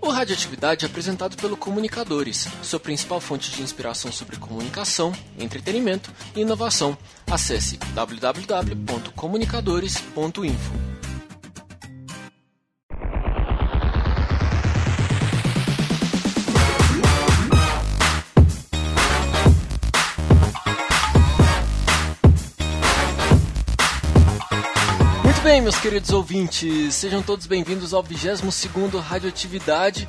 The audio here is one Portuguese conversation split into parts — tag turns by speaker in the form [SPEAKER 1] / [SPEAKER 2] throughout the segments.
[SPEAKER 1] O Radioatividade é apresentado pelo Comunicadores, sua principal fonte de inspiração sobre comunicação, entretenimento e inovação. Acesse www.comunicadores.info. meus queridos ouvintes, sejam todos bem-vindos ao 22º Radioatividade.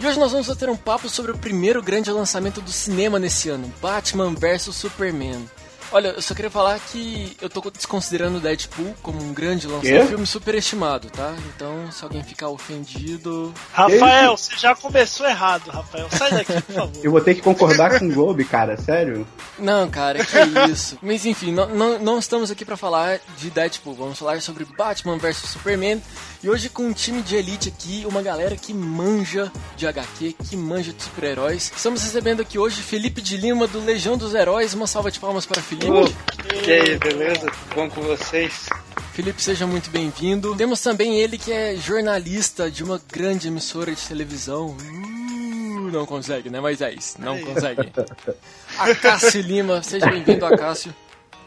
[SPEAKER 1] E hoje nós vamos ter um papo sobre o primeiro grande lançamento do cinema nesse ano, Batman vs Superman. Olha, eu só queria falar que eu tô desconsiderando Deadpool como um grande lançamento, um filme superestimado, tá? Então, se alguém ficar ofendido...
[SPEAKER 2] Rafael, você já começou errado, Rafael. Sai daqui, por favor.
[SPEAKER 3] Eu vou ter que concordar com o Globe, cara, sério?
[SPEAKER 1] Não, cara, que isso. Mas enfim, não, não, não estamos aqui para falar de Deadpool, vamos falar sobre Batman vs Superman. E hoje com um time de elite aqui, uma galera que manja de HQ, que manja de super-heróis. Estamos recebendo aqui hoje Felipe de Lima do Legião dos Heróis. Uma salva de palmas para Felipe.
[SPEAKER 4] E aí, beleza? Tudo bom com vocês?
[SPEAKER 1] Felipe, seja muito bem-vindo. Temos também ele que é jornalista de uma grande emissora de televisão. Uh, não consegue, né? Mas é isso, não consegue. Acácio Lima, seja bem-vindo, Acácio.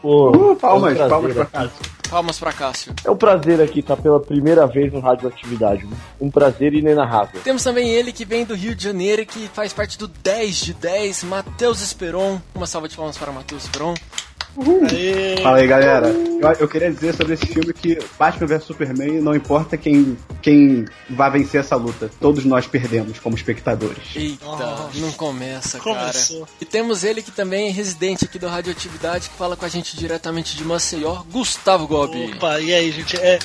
[SPEAKER 3] Pô, uh, palmas, é um palmas pra Cássio.
[SPEAKER 1] Palmas pra Cássio.
[SPEAKER 5] É um prazer aqui estar pela primeira vez no Radioatividade. Um prazer inenarrável.
[SPEAKER 1] Temos também ele que vem do Rio de Janeiro e que faz parte do 10 de 10, Matheus Esperon. Uma salva de palmas para Matheus Esperon.
[SPEAKER 3] Uhum. Fala aí, galera. Eu, eu, queria dizer sobre esse filme que Batman vs Superman não importa quem, quem vai vencer essa luta. Todos nós perdemos como espectadores.
[SPEAKER 1] Eita, oh, não começa, Começou. cara. E temos ele que também é residente aqui do Radioatividade, que fala com a gente diretamente de Maceió, Gustavo Gobi.
[SPEAKER 2] Opa, e aí, gente? É,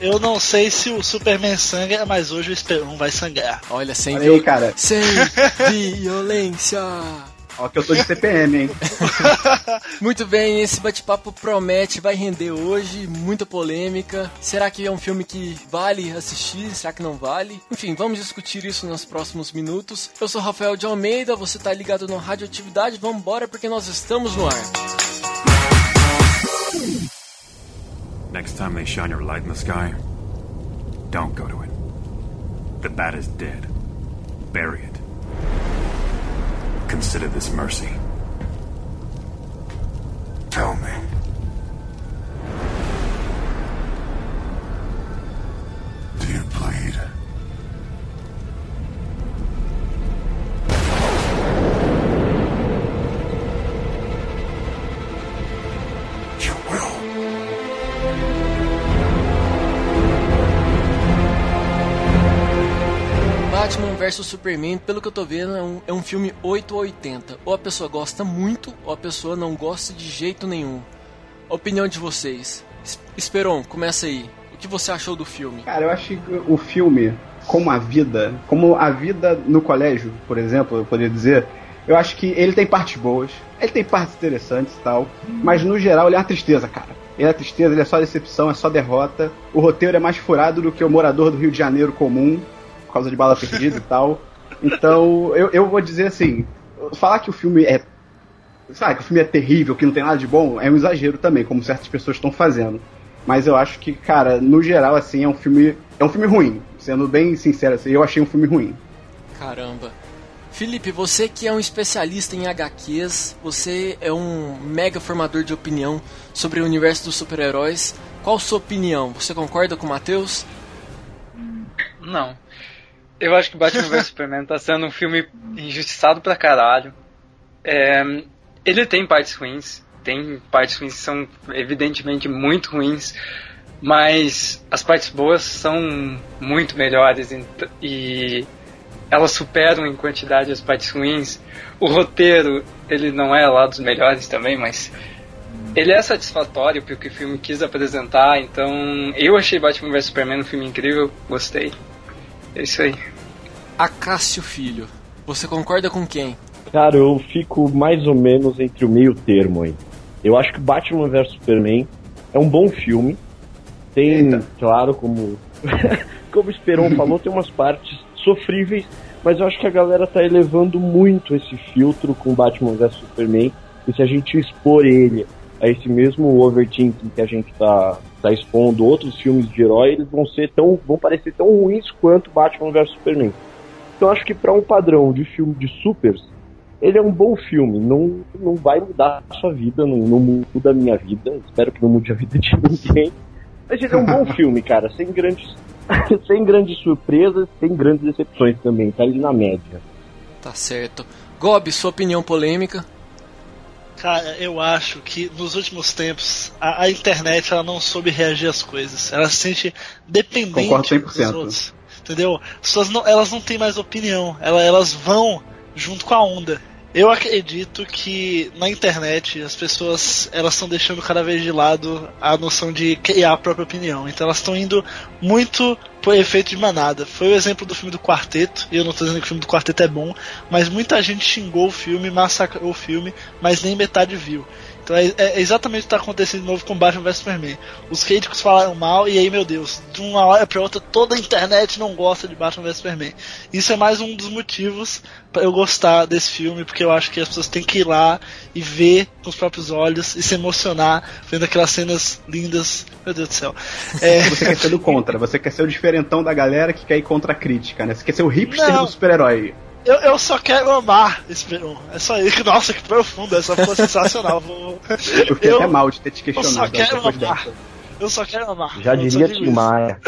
[SPEAKER 2] eu não sei se o Superman sangra, mas hoje o Esperon vai sangrar.
[SPEAKER 1] Olha, sem,
[SPEAKER 3] Olha aí, cara.
[SPEAKER 1] sem violência.
[SPEAKER 3] Ó, que eu tô de CPM, hein?
[SPEAKER 1] Muito bem, esse bate-papo promete, vai render hoje, muita polêmica. Será que é um filme que vale assistir? Será que não vale? Enfim, vamos discutir isso nos próximos minutos. Eu sou Rafael de Almeida, você tá ligado no Radioatividade, vamos embora porque nós estamos no ar.
[SPEAKER 6] Next time they shine your light in the sky, don't go to it. The bat is dead. Bury it. Consider this mercy.
[SPEAKER 1] Vs Superman, pelo que eu tô vendo, é um, é um filme 8 ou 80. Ou a pessoa gosta muito, ou a pessoa não gosta de jeito nenhum. Opinião de vocês. Es Esperon, começa aí. O que você achou do filme?
[SPEAKER 3] Cara, eu acho que o filme, como a vida, como a vida no colégio, por exemplo, eu poderia dizer, eu acho que ele tem partes boas, ele tem partes interessantes e tal, mas no geral ele é uma tristeza, cara. Ele é tristeza, ele é só decepção, é só derrota. O roteiro é mais furado do que o morador do Rio de Janeiro comum, causa de bala perdida e tal. Então, eu, eu vou dizer assim, falar que o filme é. Sabe, que o filme é terrível, que não tem nada de bom, é um exagero também, como certas pessoas estão fazendo. Mas eu acho que, cara, no geral, assim, é um filme. É um filme ruim. Sendo bem sincero, assim, eu achei um filme ruim.
[SPEAKER 1] Caramba. Felipe, você que é um especialista em HQs, você é um mega formador de opinião sobre o universo dos super-heróis. Qual a sua opinião? Você concorda com o Matheus?
[SPEAKER 4] Não. Eu acho que Batman vs Superman tá sendo um filme injustiçado pra caralho. É, ele tem partes ruins, tem partes ruins que são evidentemente muito ruins, mas as partes boas são muito melhores e elas superam em quantidade as partes ruins. O roteiro, ele não é lá dos melhores também, mas ele é satisfatório porque o filme quis apresentar, então eu achei Batman vs Superman um filme incrível, gostei. É isso aí.
[SPEAKER 1] Acácio Filho, você concorda com quem?
[SPEAKER 5] Cara, eu fico mais ou menos entre o meio termo aí. Eu acho que Batman vs Superman é um bom filme. Tem, Eita. claro, como, como o Esperon falou, tem umas partes sofríveis, mas eu acho que a galera tá elevando muito esse filtro com Batman vs Superman. E se a gente expor ele a esse mesmo overthinking que a gente tá, tá expondo outros filmes de herói, eles vão ser tão. vão parecer tão ruins quanto Batman vs Superman. Então acho que para um padrão de filme de supers, ele é um bom filme. Não, não vai mudar a sua vida, não, não muda a minha vida. Espero que não mude a vida de ninguém. Mas ele é um bom filme, cara, sem grandes, sem grandes surpresas, sem grandes decepções também. Tá ali na média.
[SPEAKER 1] Tá certo. Gob, sua opinião polêmica?
[SPEAKER 2] Cara, eu acho que nos últimos tempos a, a, internet ela não soube reagir às coisas. Ela se sente dependente dos outros. Entendeu? Não, elas não têm mais opinião. Elas, elas vão junto com a onda. Eu acredito que na internet as pessoas elas estão deixando cada vez de lado a noção de criar a própria opinião. Então elas estão indo muito por efeito de manada. Foi o exemplo do filme do Quarteto, e eu não estou dizendo que o filme do Quarteto é bom, mas muita gente xingou o filme, massacrou o filme, mas nem metade viu. Então é, é exatamente o que está acontecendo de novo com Batman vs Superman. Os críticos falaram mal e aí, meu Deus, de uma hora para outra toda a internet não gosta de Batman vs Superman. Isso é mais um dos motivos para eu gostar desse filme, porque eu acho que as pessoas têm que ir lá e ver com os próprios olhos e se emocionar vendo aquelas cenas lindas. Meu Deus do céu.
[SPEAKER 3] É... Você quer ser do contra, você quer ser o diferentão da galera que quer ir contra a crítica, né? Você quer ser o hipster não. do super-herói.
[SPEAKER 2] Eu, eu só quero amar esse peru. É só isso. Nossa, que profundo. Essa foi sensacional. Vou...
[SPEAKER 3] Eu fiquei eu, até mal de ter te questionado.
[SPEAKER 2] Eu só quero amar. Eu só quero amar.
[SPEAKER 5] Já diria Tim Maia.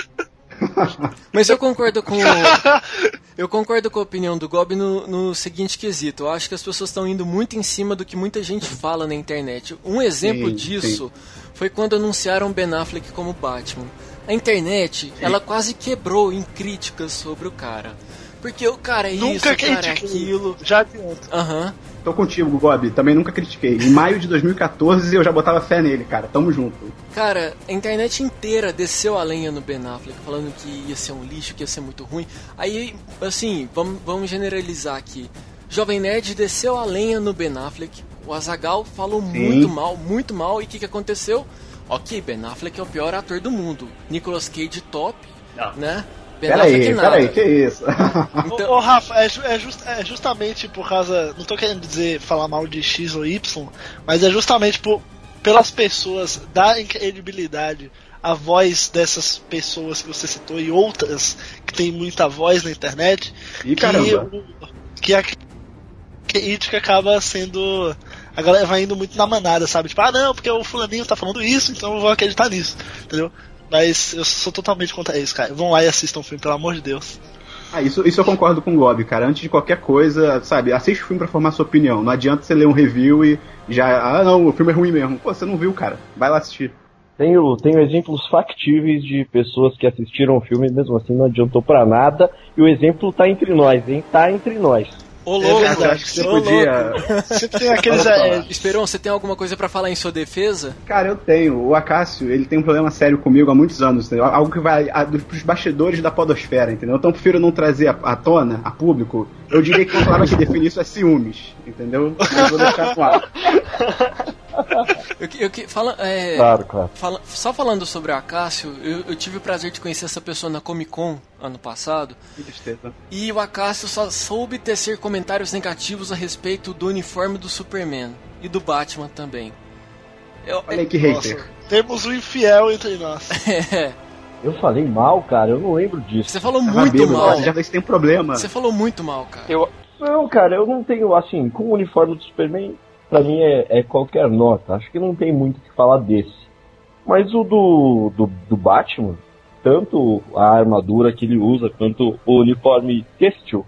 [SPEAKER 1] Mas eu concordo com eu concordo com a opinião do Gob no, no seguinte quesito. Eu acho que as pessoas estão indo muito em cima do que muita gente fala na internet. Um exemplo sim, disso sim. foi quando anunciaram Ben Affleck como Batman. A internet, sim. ela quase quebrou em críticas sobre o cara. Porque o cara é
[SPEAKER 2] nunca
[SPEAKER 1] isso, cara é aquilo.
[SPEAKER 2] Já adianto.
[SPEAKER 1] Aham. Uhum.
[SPEAKER 3] Tô contigo, Gob. Também nunca critiquei. Em maio de 2014 eu já botava fé nele, cara. Tamo junto.
[SPEAKER 1] Cara, a internet inteira desceu a lenha no Ben Affleck, falando que ia ser um lixo, que ia ser muito ruim. Aí, assim, vamos, vamos generalizar aqui. Jovem Nerd desceu a lenha no Ben Affleck. O Azagal falou Sim. muito mal, muito mal. E o que, que aconteceu? Ok, Ben Affleck é o pior ator do mundo. Nicolas Cage top, Não. né?
[SPEAKER 3] Peraí, peraí, que isso?
[SPEAKER 2] Então... Ô, ô, Rafa, é, é, just, é, justamente por causa. Não tô querendo dizer falar mal de X ou Y, mas é justamente por, pelas pessoas darem credibilidade a voz dessas pessoas que você citou e outras que tem muita voz na internet
[SPEAKER 3] e que, caramba.
[SPEAKER 2] que a crítica acaba sendo. A galera vai indo muito na manada, sabe? Tipo, ah não, porque o fulaninho tá falando isso, então eu vou acreditar nisso, entendeu? Mas eu sou totalmente contra isso, cara. Vão lá e assistam o filme, pelo amor de Deus.
[SPEAKER 3] Ah, isso, isso eu concordo com o Gob, cara. Antes de qualquer coisa, sabe, assiste o filme pra formar sua opinião. Não adianta você ler um review e já. Ah, não, o filme é ruim mesmo. Pô, você não viu, cara. Vai lá assistir.
[SPEAKER 5] Tenho, tenho exemplos factíveis de pessoas que assistiram o filme e mesmo assim não adiantou para nada. E o exemplo tá entre nós, hein? Tá entre nós.
[SPEAKER 2] Ô, louco, é verdade, acho que você podia. Você tem aqueles. É,
[SPEAKER 1] Esperon, você tem alguma coisa para falar em sua defesa?
[SPEAKER 3] Cara, eu tenho. O Acácio, ele tem um problema sério comigo há muitos anos, entendeu? Algo que vai a, dos bastidores da podosfera, entendeu? Então eu prefiro não trazer a, a tona, a público. Eu diria que uma palavra que define isso é ciúmes, entendeu? Mas vou deixar claro.
[SPEAKER 1] eu, eu, fala, é,
[SPEAKER 5] claro, claro.
[SPEAKER 1] Fala, só falando sobre o Acácio, eu, eu, tive o prazer de conhecer essa pessoa na Comic Con ano passado.
[SPEAKER 3] Que tristeza.
[SPEAKER 1] E o Acácio só soube tecer comentários negativos a respeito do uniforme do Superman e do Batman também.
[SPEAKER 3] Eu, Olha aí que hater. Nossa,
[SPEAKER 2] temos um infiel entre nós.
[SPEAKER 1] é.
[SPEAKER 5] Eu falei mal, cara, eu não lembro disso.
[SPEAKER 1] Você falou muito bêbado, mal.
[SPEAKER 3] Já vê tem problema.
[SPEAKER 1] Você falou muito mal, cara.
[SPEAKER 5] Eu... Não, cara, eu não tenho, assim, com o uniforme do Superman, pra mim é, é qualquer nota. Acho que não tem muito o que falar desse. Mas o do, do, do, Batman, tanto a armadura que ele usa quanto o uniforme têxtil,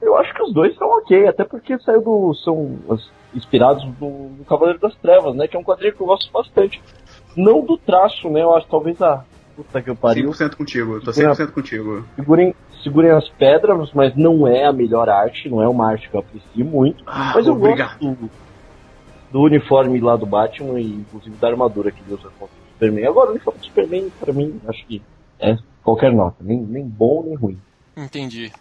[SPEAKER 5] eu acho que os dois são ok, até porque saiu do. são inspirados do, do Cavaleiro das Trevas, né? Que é um quadrinho que eu gosto bastante. Não do traço, né? Eu acho talvez a. Puta que eu pariu.
[SPEAKER 3] 100% contigo, tô 100% contigo.
[SPEAKER 5] Segurem, segurem as pedras, mas não é a melhor arte, não é uma arte que eu aprecio muito. Ah, mas eu obrigado. gosto do uniforme lá do Batman e inclusive da armadura que ele usa contra o Superman. Agora, o uniforme do Superman, pra mim, acho que é qualquer nota, nem, nem bom nem ruim.
[SPEAKER 1] Entendi.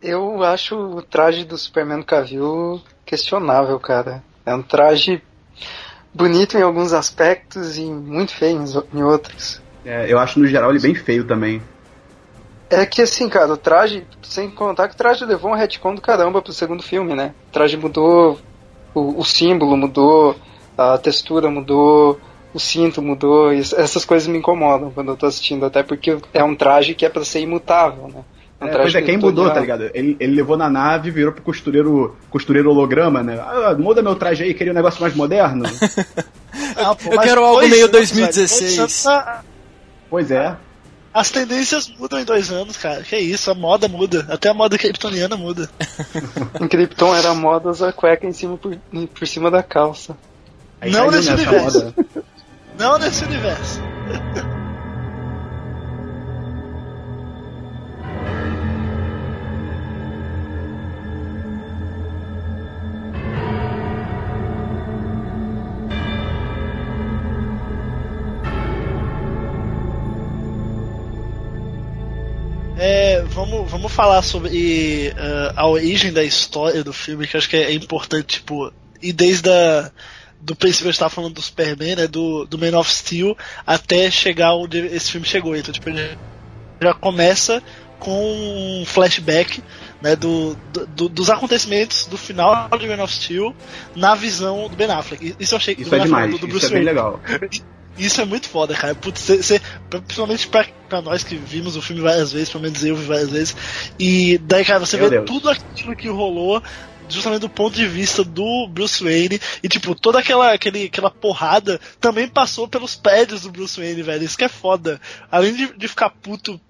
[SPEAKER 4] Eu acho o traje do Superman Cavill questionável, cara. É um traje bonito em alguns aspectos e muito feio em outros.
[SPEAKER 3] É, eu acho no geral ele bem feio também.
[SPEAKER 4] É que assim, cara, o traje, sem contar que o traje levou um retcon do caramba pro segundo filme, né? O traje mudou o, o símbolo mudou, a textura mudou, o cinto mudou, essas coisas me incomodam quando eu tô assistindo, até porque é um traje que é para ser imutável, né?
[SPEAKER 3] É, pois é, quem mudou, tá ligado? Ele, ele levou na nave, virou pro costureiro, costureiro holograma, né? Ah, muda meu traje aí, queria um negócio mais moderno.
[SPEAKER 1] ah, pô, eu quero algo meio 2016.
[SPEAKER 3] Pois é.
[SPEAKER 2] As tendências mudam em dois anos, cara. Que isso, a moda muda. Até a moda kryptoniana muda.
[SPEAKER 4] em Krypton era moda usar cueca em cima por, por cima da calça.
[SPEAKER 2] Não nesse universo. Não nesse universo. Vamos, vamos falar sobre uh, a origem da história do filme, que acho que é importante, tipo, e desde a, do princípio eu estava falando do Superman, né, do, do Man of Steel, até chegar onde esse filme chegou. Então, tipo, ele já começa com um flashback né, do, do, dos acontecimentos do final de Man of Steel na visão do Ben Affleck. Isso eu achei
[SPEAKER 3] Isso é demais, do, do Bruce isso é bem legal.
[SPEAKER 2] Isso é muito foda, cara. Putz, cê, cê, principalmente pra, pra, nós que vimos o filme várias vezes, pelo menos eu vi várias vezes. E daí, cara, você Meu vê Deus. tudo aquilo que rolou justamente do ponto de vista do Bruce Wayne. E, tipo, toda aquela, aquele, aquela porrada também passou pelos prédios do Bruce Wayne, velho. Isso que é foda. Além de, de ficar puto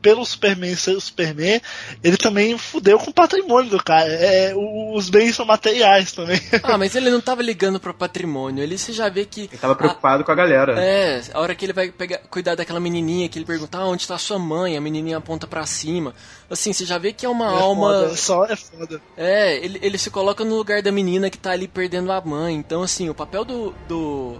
[SPEAKER 2] pelo Superman ser o Superman, ele também fudeu com o patrimônio do cara. É, os bens são materiais também.
[SPEAKER 1] Ah, mas ele não tava ligando pro patrimônio. Ele se já vê que.
[SPEAKER 3] Ele tava preocupado a, com a galera.
[SPEAKER 1] É, a hora que ele vai pegar, cuidar daquela menininha, que ele pergunta ah, onde tá sua mãe, a menininha aponta para cima. Assim, você já vê que é uma é alma.
[SPEAKER 2] Foda, só é foda.
[SPEAKER 1] É, ele, ele se coloca no lugar da menina que tá ali perdendo a mãe. Então, assim, o papel do. do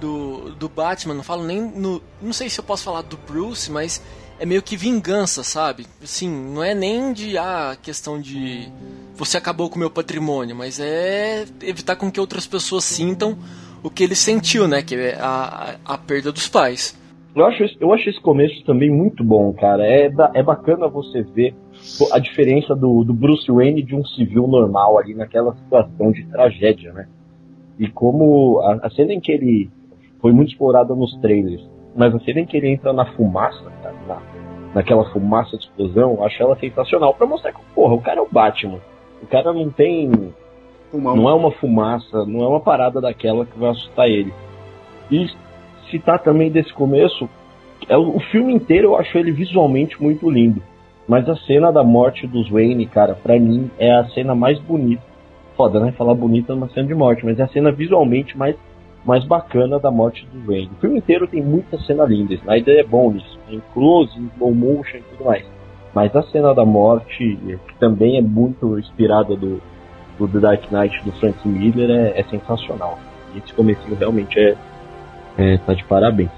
[SPEAKER 1] do, do Batman, não falo nem no. Não sei se eu posso falar do Bruce, mas é meio que vingança, sabe? Assim, não é nem de ah, questão de você acabou com o meu patrimônio, mas é evitar com que outras pessoas sintam o que ele sentiu, né? Que é a, a, a perda dos pais.
[SPEAKER 5] Eu acho, eu acho esse começo também muito bom, cara. É, é bacana você ver a diferença do, do Bruce Wayne de um civil normal ali naquela situação de tragédia, né? E como a, a cena em que ele foi muito explorada nos trailers, mas a cena em que ele entra na fumaça, cara, na, naquela fumaça de explosão, acho ela sensacional para mostrar que, porra, o cara é o Batman. O cara não tem. Fumão. Não é uma fumaça, não é uma parada daquela que vai assustar ele. E citar também desse começo, é, o filme inteiro eu acho ele visualmente muito lindo. Mas a cena da morte dos Wayne, cara, pra mim é a cena mais bonita. Foda, né? Falar bonita numa cena de morte, mas é a cena visualmente mais mais bacana da morte do Wayne. O filme inteiro tem muita cena linda, Snyder é bom nisso, em close, slow motion e tudo mais. Mas a cena da morte, que também é muito inspirada do, do The Dark Knight do Frank Miller, é, é sensacional. E esse comecinho realmente é, é, tá de parabéns.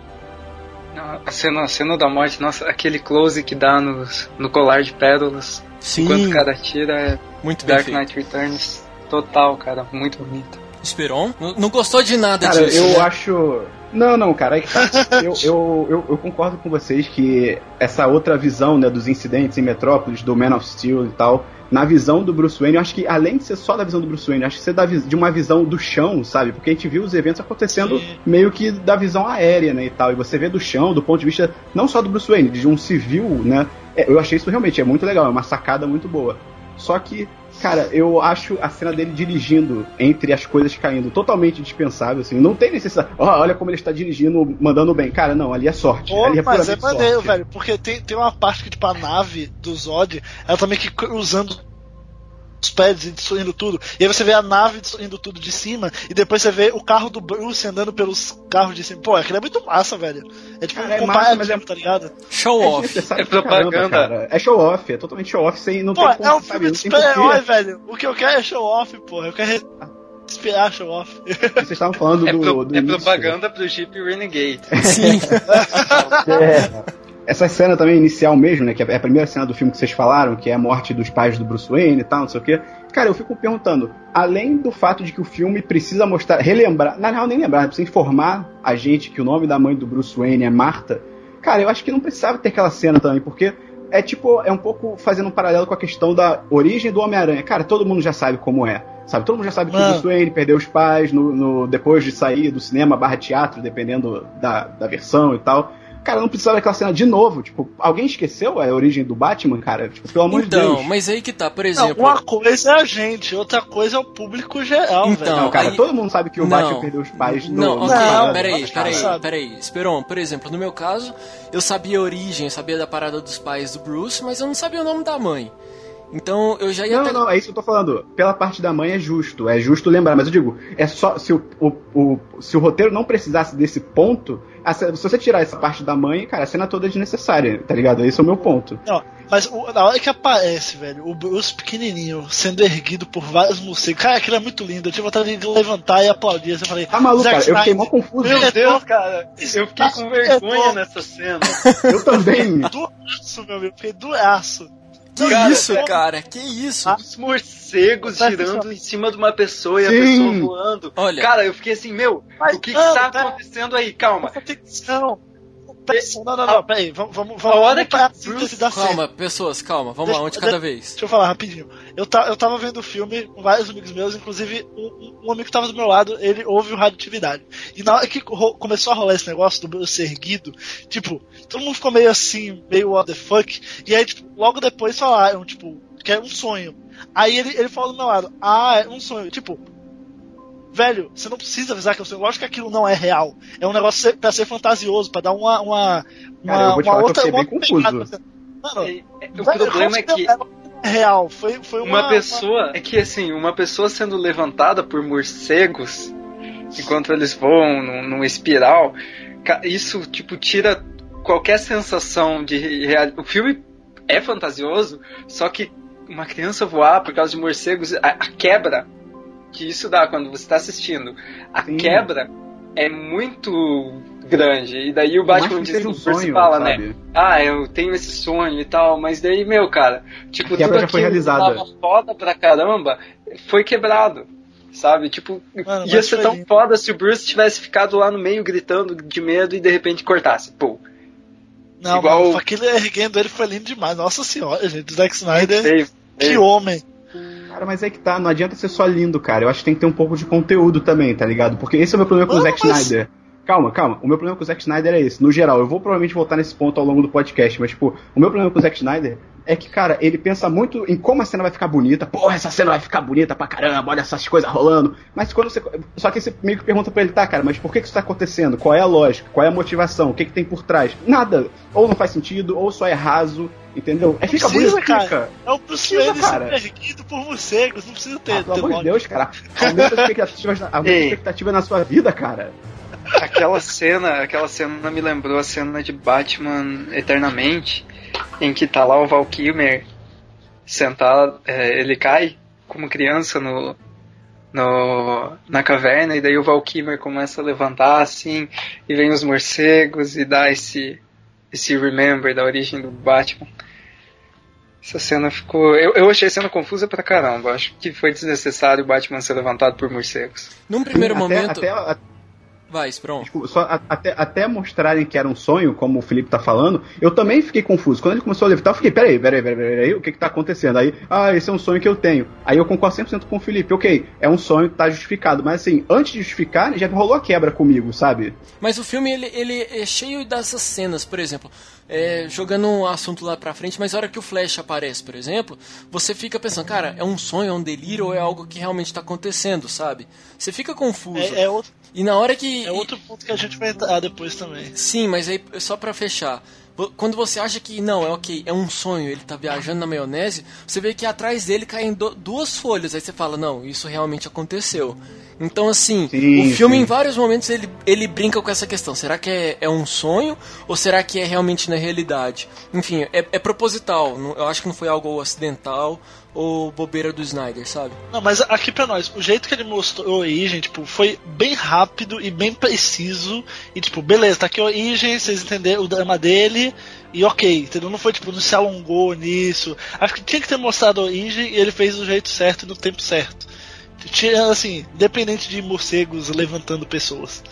[SPEAKER 4] A cena, a cena da morte, nossa, aquele close que dá no, no colar de pérolas Sim. enquanto o cara tira é
[SPEAKER 1] muito
[SPEAKER 4] Dark Knight Returns. Total, cara, muito bonito.
[SPEAKER 1] Esperon? Não, não gostou de nada
[SPEAKER 3] cara,
[SPEAKER 1] disso.
[SPEAKER 3] Eu
[SPEAKER 1] né?
[SPEAKER 3] acho. Não, não, cara, é tá. eu, eu, eu, eu, concordo com vocês que essa outra visão né, dos incidentes em Metrópolis, do Man of Steel e tal, na visão do Bruce Wayne, eu acho que além de ser só da visão do Bruce Wayne, acho que ser da, de uma visão do chão, sabe? Porque a gente viu os eventos acontecendo Sim. meio que da visão aérea, né, e tal. E você vê do chão, do ponto de vista não só do Bruce Wayne, de um civil, né? É, eu achei isso realmente é muito legal, é uma sacada muito boa. Só que Cara, eu acho a cena dele dirigindo entre as coisas caindo totalmente dispensável, assim. Não tem necessidade. Oh, olha como ele está dirigindo, mandando bem. Cara, não, ali é sorte.
[SPEAKER 2] Oh,
[SPEAKER 3] ali é
[SPEAKER 2] mas é maneiro, velho, porque tem, tem uma parte que, tipo, a nave do Zod, ela tá meio que cruzando os pads destruindo tudo. E aí você vê a nave destruindo tudo de cima, e depois você vê o carro do Bruce andando pelos carros de cima. Pô, aquilo é muito massa, velho. É tipo cara, um é massa, mas é, tá ligado?
[SPEAKER 1] Show
[SPEAKER 3] é
[SPEAKER 1] off.
[SPEAKER 3] É propaganda. Caramba, é show off, é totalmente show off, sem não
[SPEAKER 2] pô, tem é um filme de super-herói, velho. O que eu quero é show off, pô. Eu quero inspirar show off.
[SPEAKER 3] Vocês estavam falando
[SPEAKER 4] é
[SPEAKER 3] do,
[SPEAKER 4] pro,
[SPEAKER 3] do
[SPEAKER 4] É propaganda pro Jeep Renegade.
[SPEAKER 1] Sim.
[SPEAKER 3] é. Essa cena também inicial mesmo, né? Que é a primeira cena do filme que vocês falaram, que é a morte dos pais do Bruce Wayne e tal, não sei o quê. Cara, eu fico perguntando, além do fato de que o filme precisa mostrar, relembrar, na real nem lembrar, precisa informar a gente que o nome da mãe do Bruce Wayne é Marta, cara, eu acho que não precisava ter aquela cena também, porque é tipo, é um pouco fazendo um paralelo com a questão da origem do Homem-Aranha. Cara, todo mundo já sabe como é. Sabe? Todo mundo já sabe que o Bruce Wayne perdeu os pais no, no, depois de sair do cinema barra teatro, dependendo da, da versão e tal. Cara, não precisava daquela cena de novo. Tipo, alguém esqueceu a origem do Batman, cara? Tipo, pelo amor
[SPEAKER 1] então,
[SPEAKER 3] de Deus.
[SPEAKER 1] Então, mas aí que tá, por exemplo.
[SPEAKER 2] Não, uma coisa é a gente, outra coisa é o público geral,
[SPEAKER 3] então,
[SPEAKER 2] velho.
[SPEAKER 3] Não, cara, aí... todo mundo sabe que o não, Batman perdeu os pais no.
[SPEAKER 1] Não, ok, não, peraí, peraí, peraí. Esperon, por exemplo, no meu caso, eu sabia a origem, eu sabia da parada dos pais do Bruce, mas eu não sabia o nome da mãe. Então eu já ia.
[SPEAKER 3] Não, ter... não, é isso que eu tô falando. Pela parte da mãe é justo, é justo lembrar, mas eu digo, é só. Se o, o, o se o roteiro não precisasse desse ponto, a, se você tirar essa parte da mãe, cara, a cena toda é desnecessária, tá ligado? Esse é o meu ponto.
[SPEAKER 2] Não, mas o, na hora que aparece, velho, o Bruce pequenininho sendo erguido por vários morcegos, cara, aquilo é muito lindo. Eu tive vontade de levantar e aplaudir. Eu falei,
[SPEAKER 3] tá maluco, cara, eu fiquei mó confuso.
[SPEAKER 4] Meu Deus, cara, eu fiquei com vergonha nessa cena.
[SPEAKER 3] eu também.
[SPEAKER 2] Duraço, meu amigo, fiquei duraço.
[SPEAKER 1] Que cara, isso, é... cara? Que isso?
[SPEAKER 4] Os morcegos girando em cima de uma pessoa e Sim. a pessoa voando. Olha. Cara, eu fiquei assim, meu, Mas, o que, não, que tá não, acontecendo aí? Calma.
[SPEAKER 2] Não, não, não, não, peraí, vamos, vamos, vamos, a hora
[SPEAKER 1] que a síntese da Calma, pessoas, calma, vamos deixa, lá, um de cada
[SPEAKER 2] deixa,
[SPEAKER 1] vez.
[SPEAKER 2] Deixa eu falar rapidinho. Eu, ta, eu tava vendo o filme com vários amigos meus, inclusive um, um, amigo que tava do meu lado, ele ouve o Radioatividade. E na hora que começou a rolar esse negócio do Bruce erguido, tipo, todo mundo ficou meio assim, meio what the fuck, e aí, tipo, logo depois falaram, tipo, que é um sonho. Aí ele, ele falou do meu lado, ah, é um sonho. Tipo, velho, você não precisa avisar que é sonho. Lógico que aquilo não é real. É um negócio pra ser fantasioso, pra dar uma. uma,
[SPEAKER 3] Cara, eu vou te uma outra. Que eu bem confuso.
[SPEAKER 4] Mano, é, é, o problema é que.
[SPEAKER 2] É real, foi, foi uma,
[SPEAKER 4] uma pessoa. Uma... É que assim, uma pessoa sendo levantada por morcegos enquanto eles voam num, num espiral, isso tipo tira qualquer sensação de realidade. O filme é fantasioso, só que uma criança voar por causa de morcegos, a, a quebra que isso dá quando você está assistindo, a Sim. quebra é muito grande. E daí o Batman diz um sonho, fala, né? sabe? né? Ah, eu tenho esse sonho e tal, mas daí, meu, cara, tipo, tudo aquilo que tava foda pra caramba foi quebrado. Sabe? Tipo, Mano, ia ser tão lindo. foda se o Bruce tivesse ficado lá no meio gritando de medo e de repente cortasse. Pô.
[SPEAKER 2] Não, Igual... mano, aquele erguendo ele foi lindo demais. Nossa senhora, gente. O Zack Snyder. Sei, sei. Que homem.
[SPEAKER 3] Cara, mas é que tá, não adianta ser só lindo, cara. Eu acho que tem que ter um pouco de conteúdo também, tá ligado? Porque esse é o meu problema com o Zack. Snyder. Calma, calma. O meu problema com o Zack Snyder é esse. No geral, eu vou provavelmente voltar nesse ponto ao longo do podcast, mas, tipo, o meu problema com o Zack Snyder é que, cara, ele pensa muito em como a cena vai ficar bonita. Porra, essa cena vai ficar bonita pra caramba, olha essas coisas rolando. Mas quando você. Só que você meio que pergunta pra ele, tá, cara, mas por que, que isso tá acontecendo? Qual é a lógica? Qual é a motivação? O que, que tem por trás? Nada. Ou não faz sentido, ou só é raso. Entendeu? É fica precisa, bonito, cara. Fica.
[SPEAKER 2] É o Wayne sendo erguido por morcegos, não precisa ter. Ah,
[SPEAKER 3] pelo amor de Deus, cara. Aumenta a expectativa, aumenta a expectativa na sua vida, cara.
[SPEAKER 4] Aquela cena, aquela cena me lembrou a cena de Batman Eternamente, em que tá lá o Val Kilmer sentado, é, ele cai como criança no, no, na caverna, e daí o Val Kilmer começa a levantar assim, e vem os morcegos e dá esse, esse remember da origem do Batman. Essa cena ficou. Eu, eu achei a cena confusa pra caramba. Acho que foi desnecessário o Batman ser levantado por morcegos.
[SPEAKER 1] Num primeiro
[SPEAKER 3] Sim,
[SPEAKER 1] momento.
[SPEAKER 3] Até, até,
[SPEAKER 1] Vai, pronto.
[SPEAKER 3] Desculpa, só a, até, até mostrarem que era um sonho, como o Felipe tá falando, eu também fiquei confuso. Quando ele começou a levitar, eu fiquei, peraí, peraí, peraí, peraí, o que que tá acontecendo? Aí, ah, esse é um sonho que eu tenho. Aí eu concordo 100% com o Felipe, ok, é um sonho, tá justificado. Mas assim, antes de justificar, já rolou a quebra comigo, sabe?
[SPEAKER 1] Mas o filme, ele, ele é cheio dessas cenas, por exemplo é, jogando um assunto lá pra frente, mas a hora que o Flash aparece, por exemplo, você fica pensando, cara, é um sonho, é um delírio ou é algo que realmente tá acontecendo, sabe? Você fica confuso.
[SPEAKER 2] É, é outro,
[SPEAKER 1] e na hora que.
[SPEAKER 2] É outro ponto que a gente vai entrar depois também.
[SPEAKER 1] Sim, mas aí, só para fechar. Quando você acha que não, é ok, é um sonho, ele tá viajando na maionese, você vê que atrás dele caem duas folhas. Aí você fala, não, isso realmente aconteceu. Então, assim, sim, o filme sim. em vários momentos ele, ele brinca com essa questão. Será que é, é um sonho ou será que é realmente na realidade? Enfim, é, é proposital. Eu acho que não foi algo acidental ou bobeira do Snyder, sabe?
[SPEAKER 2] Não, mas aqui pra nós, o jeito que ele mostrou a origem, tipo, foi bem rápido e bem preciso. E tipo, beleza, tá aqui a origem, vocês entenderam o drama dele. E ok, entendeu? Não foi tipo, não se alongou nisso. Acho que tinha que ter mostrado a origem e ele fez do jeito certo e no tempo certo. Tinha, assim, independente de morcegos levantando pessoas.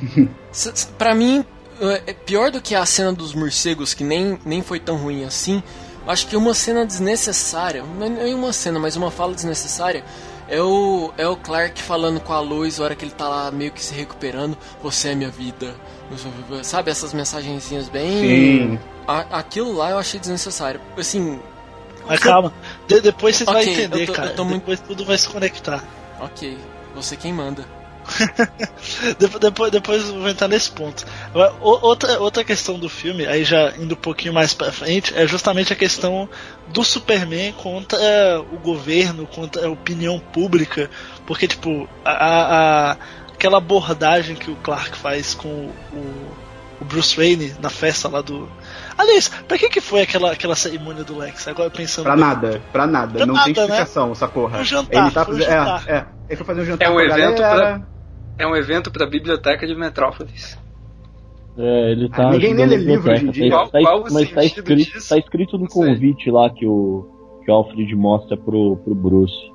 [SPEAKER 1] para mim, é pior do que a cena dos morcegos, que nem, nem foi tão ruim assim. Acho que uma cena desnecessária, não é uma cena, mas uma fala desnecessária, É o, é o Clark falando com a Lois, na hora que ele tá lá meio que se recuperando. Você é minha vida. Sabe essas mensagenzinhas bem. Sim. A, aquilo lá eu achei desnecessário. Assim.
[SPEAKER 2] Mas calma, de, depois você okay, vai entender, tô, cara. Depois muito... tudo vai se conectar.
[SPEAKER 1] Ok, você quem manda.
[SPEAKER 2] depois, depois vou entrar nesse ponto. Outra, outra questão do filme, aí já indo um pouquinho mais pra frente, é justamente a questão do Superman contra o governo, contra a opinião pública. Porque, tipo, a, a aquela abordagem que o Clark faz com o, o Bruce Wayne na festa lá do. Aliás, pra que que foi aquela, aquela cerimônia do Lex? Agora pensando.
[SPEAKER 3] Pra bem... nada, pra nada. Pra não nada, tem né? explicação né? essa porra.
[SPEAKER 2] Um jantar, ele tá
[SPEAKER 3] um jantar. É, é, ele foi fazer um jantar
[SPEAKER 4] é um evento galera. Pra é um evento para a biblioteca de Metrópolis.
[SPEAKER 5] É, ele tá.
[SPEAKER 3] Ah, ninguém nem lê livro hoje em dia.
[SPEAKER 5] Qual, tá, qual mas tá escrito, tá escrito no convite lá que o, que o Alfred mostra pro, pro Bruce.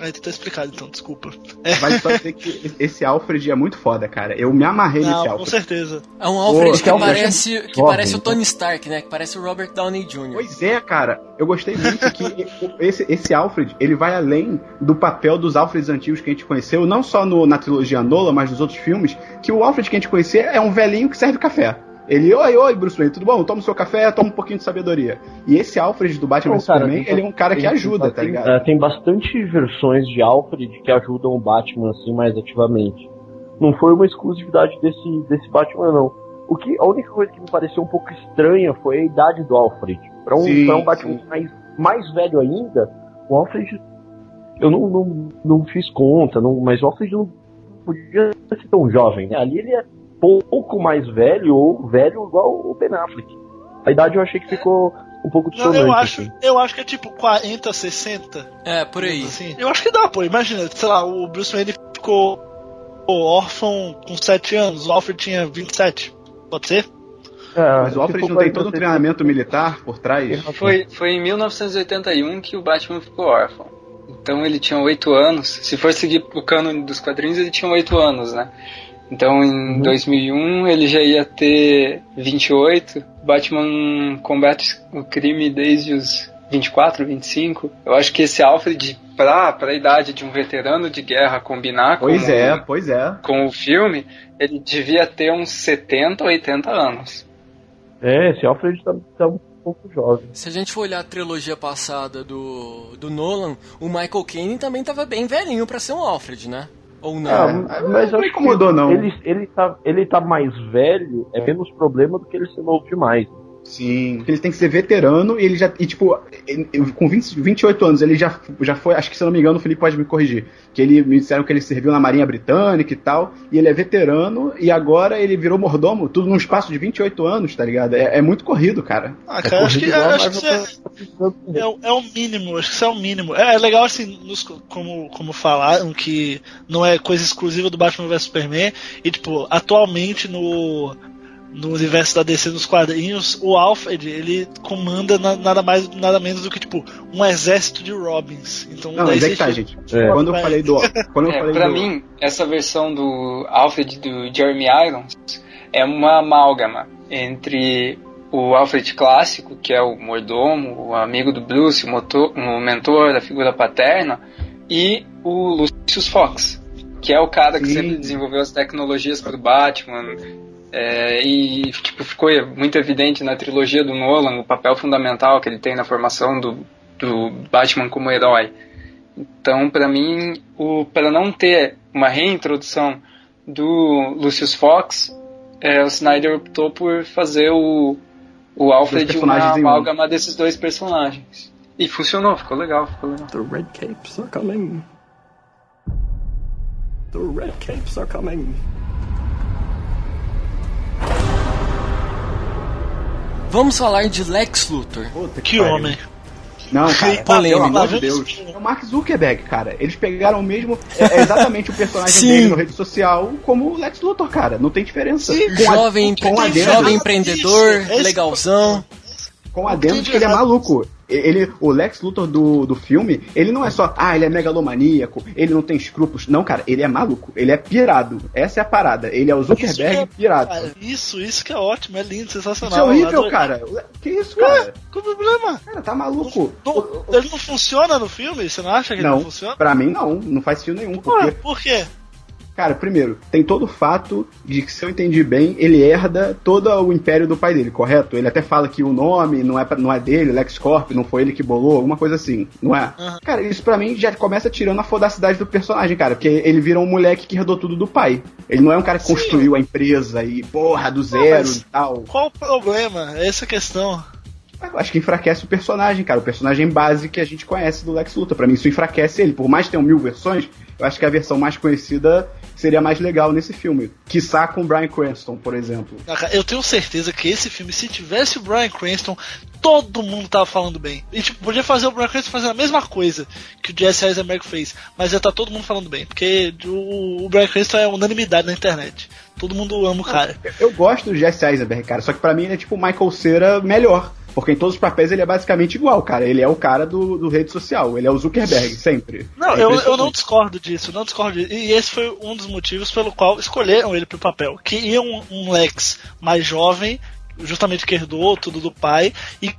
[SPEAKER 2] Aí tá explicado então, desculpa.
[SPEAKER 3] Vai só dizer que esse Alfred é muito foda, cara. Eu me amarrei Não, nesse Alfred.
[SPEAKER 2] Com certeza.
[SPEAKER 1] É um Alfred que, parece, que parece o Tony Stark, né? Que parece o Robert Downey Jr.
[SPEAKER 3] Pois é, cara. Eu gostei muito que esse, esse Alfred, ele vai além do papel dos Alfreds antigos que a gente conheceu, não só no, na trilogia Nola, mas nos outros filmes, que o Alfred que a gente conhecia é um velhinho que serve café. Ele, oi, oi, Bruce Wayne, tudo bom? Toma o seu café, toma um pouquinho de sabedoria. E esse Alfred do Batman vs Superman, ele é um cara que ajuda, tá ligado?
[SPEAKER 5] É, tem bastante versões de Alfred que ajudam o Batman, assim, mais ativamente. Não foi uma exclusividade desse, desse Batman, não. O que, a única coisa que me pareceu um pouco estranha foi a idade do Alfred. Pra um, sim, pra um Batman mais, mais velho ainda, o Alfred. Eu não, não, não fiz conta, não, mas o Alfred não podia ser tão jovem. Né? Ali ele é pouco mais velho ou velho igual o Ben Affleck. A idade eu achei que ficou um pouco dissonante.
[SPEAKER 2] Não, eu acho, assim. eu acho que é tipo 40, 60.
[SPEAKER 1] É, por aí.
[SPEAKER 2] Assim. Eu acho que dá, pô. Imagina, sei lá, o Bruce Wayne ficou órfão com 7 anos, o Alfred tinha 27. Pode ser?
[SPEAKER 3] É, mas o Alfred não tem todo um treinamento militar por trás?
[SPEAKER 4] Foi, foi em 1981 que o Batman ficou órfão. Então ele tinha 8 anos. Se for seguir o cano dos quadrinhos, ele tinha 8 anos, né? Então em uhum. 2001 ele já ia ter 28. Batman combate o crime desde os 24, 25. Eu acho que esse Alfred, pra, pra idade de um veterano de guerra combinar
[SPEAKER 3] pois
[SPEAKER 4] com,
[SPEAKER 3] é, pois é.
[SPEAKER 4] com o filme, ele devia ter uns 70, 80 anos.
[SPEAKER 5] É, esse Alfred tá, tá um pouco jovem.
[SPEAKER 1] Se a gente for olhar a trilogia passada do, do Nolan, o Michael Caine também tava bem velhinho para ser um Alfred, né? Ou não?
[SPEAKER 5] Ah, mas não incomodou, não. Ele, ele, tá, ele tá mais velho, é menos problema do que ele ser novo demais.
[SPEAKER 3] Sim. Ele tem que ser veterano e ele já. E tipo, com 20, 28 anos, ele já, já foi. Acho que se eu não me engano, o Felipe pode me corrigir. Que ele me disseram que ele serviu na Marinha Britânica e tal. E ele é veterano e agora ele virou mordomo, tudo num espaço de 28 anos, tá ligado? É, é muito corrido, cara.
[SPEAKER 2] Ah, cara, é acho que, acho que é, é, é, o mínimo, acho que isso é o mínimo. É, é legal assim, nos, como, como falaram, que não é coisa exclusiva do Batman vs Superman. E, tipo, atualmente no no universo da DC nos quadrinhos, o Alfred ele comanda na, nada mais nada menos do que tipo um exército de Robins. Então
[SPEAKER 3] não, mas é que tá, gente. É. Quando eu falei do, quando eu é, falei
[SPEAKER 4] pra
[SPEAKER 3] do...
[SPEAKER 4] mim essa versão do Alfred do Jeremy Irons é uma amálgama entre o Alfred clássico, que é o mordomo, o amigo do Bruce, o, motor, o mentor, a figura paterna, e o Lucius Fox, que é o cara que Sim. sempre desenvolveu as tecnologias para o Batman, é, e tipo, ficou muito evidente na trilogia do Nolan o papel fundamental que ele tem na formação do, do Batman como herói. Então, para mim, para não ter uma reintrodução do Lucius Fox, é, o Snyder optou por fazer o, o Alfred uma amálgama desses dois personagens. E funcionou, ficou legal, ficou legal.
[SPEAKER 6] The red capes are coming. The red capes are coming.
[SPEAKER 1] Vamos falar de Lex Luthor.
[SPEAKER 2] Puta que, que homem.
[SPEAKER 3] Não, cara, pelo amor de Deus. É o Mark Zuckerberg, cara. Eles pegaram o mesmo. É, é exatamente o personagem dele na rede social como o Lex Luthor, cara. Não tem diferença.
[SPEAKER 1] Sim, com jovem, a, com a jovem empreendedor, legalzão.
[SPEAKER 3] Com a dentro que ele é maluco. Ele, o Lex Luthor do, do filme, ele não é só, ah, ele é megalomaníaco, ele não tem escrúpulos. Não, cara, ele é maluco, ele é pirado. Essa é a parada. Ele é o Zuckerberg isso é, pirado.
[SPEAKER 2] Cara, isso, isso que é ótimo, é lindo, sensacional.
[SPEAKER 3] Isso é horrível, cara. Que isso, cara? Ué,
[SPEAKER 2] qual o problema?
[SPEAKER 3] Cara, tá maluco.
[SPEAKER 2] Não, não, ele não funciona no filme? Você não acha que
[SPEAKER 3] não,
[SPEAKER 2] ele não funciona?
[SPEAKER 3] Pra mim, não. Não faz fio nenhum. Porque... Ué,
[SPEAKER 2] por quê?
[SPEAKER 3] Cara, primeiro, tem todo o fato de que, se eu entendi bem, ele herda todo o império do pai dele, correto? Ele até fala que o nome não é, não é dele, LexCorp, não foi ele que bolou, alguma coisa assim, não é? Uhum. Cara, isso pra mim já começa tirando a fodacidade do personagem, cara, porque ele vira um moleque que herdou tudo do pai. Ele não é um cara que Sim. construiu a empresa e, porra, do zero não, e tal.
[SPEAKER 2] Qual o problema? Essa é a questão.
[SPEAKER 3] Eu acho que enfraquece o personagem, cara. O personagem base que a gente conhece do Lex Luthor. Pra mim, isso enfraquece ele. Por mais que tenham mil versões, eu acho que a versão mais conhecida seria mais legal nesse filme. Quiçá com o Brian Cranston, por exemplo.
[SPEAKER 2] Eu tenho certeza que esse filme, se tivesse o Brian Cranston, todo mundo tava falando bem. E tipo, podia fazer o Brian Cranston fazer a mesma coisa que o Jesse Eisenberg fez, mas já tá todo mundo falando bem, porque o, o Brian Cranston é unanimidade na internet. Todo mundo ama o cara.
[SPEAKER 3] Eu, eu gosto do Jesse Eisenberg, cara, só que para mim ele é tipo o Michael Cera melhor. Porque em todos os papéis ele é basicamente igual, cara. Ele é o cara do, do rede social, ele é o Zuckerberg, sempre.
[SPEAKER 2] Não, é eu, eu não discordo disso, não discordo disso. E esse foi um dos motivos pelo qual escolheram ele pro papel. Que ia um, um Lex mais jovem, justamente que herdou tudo do pai, e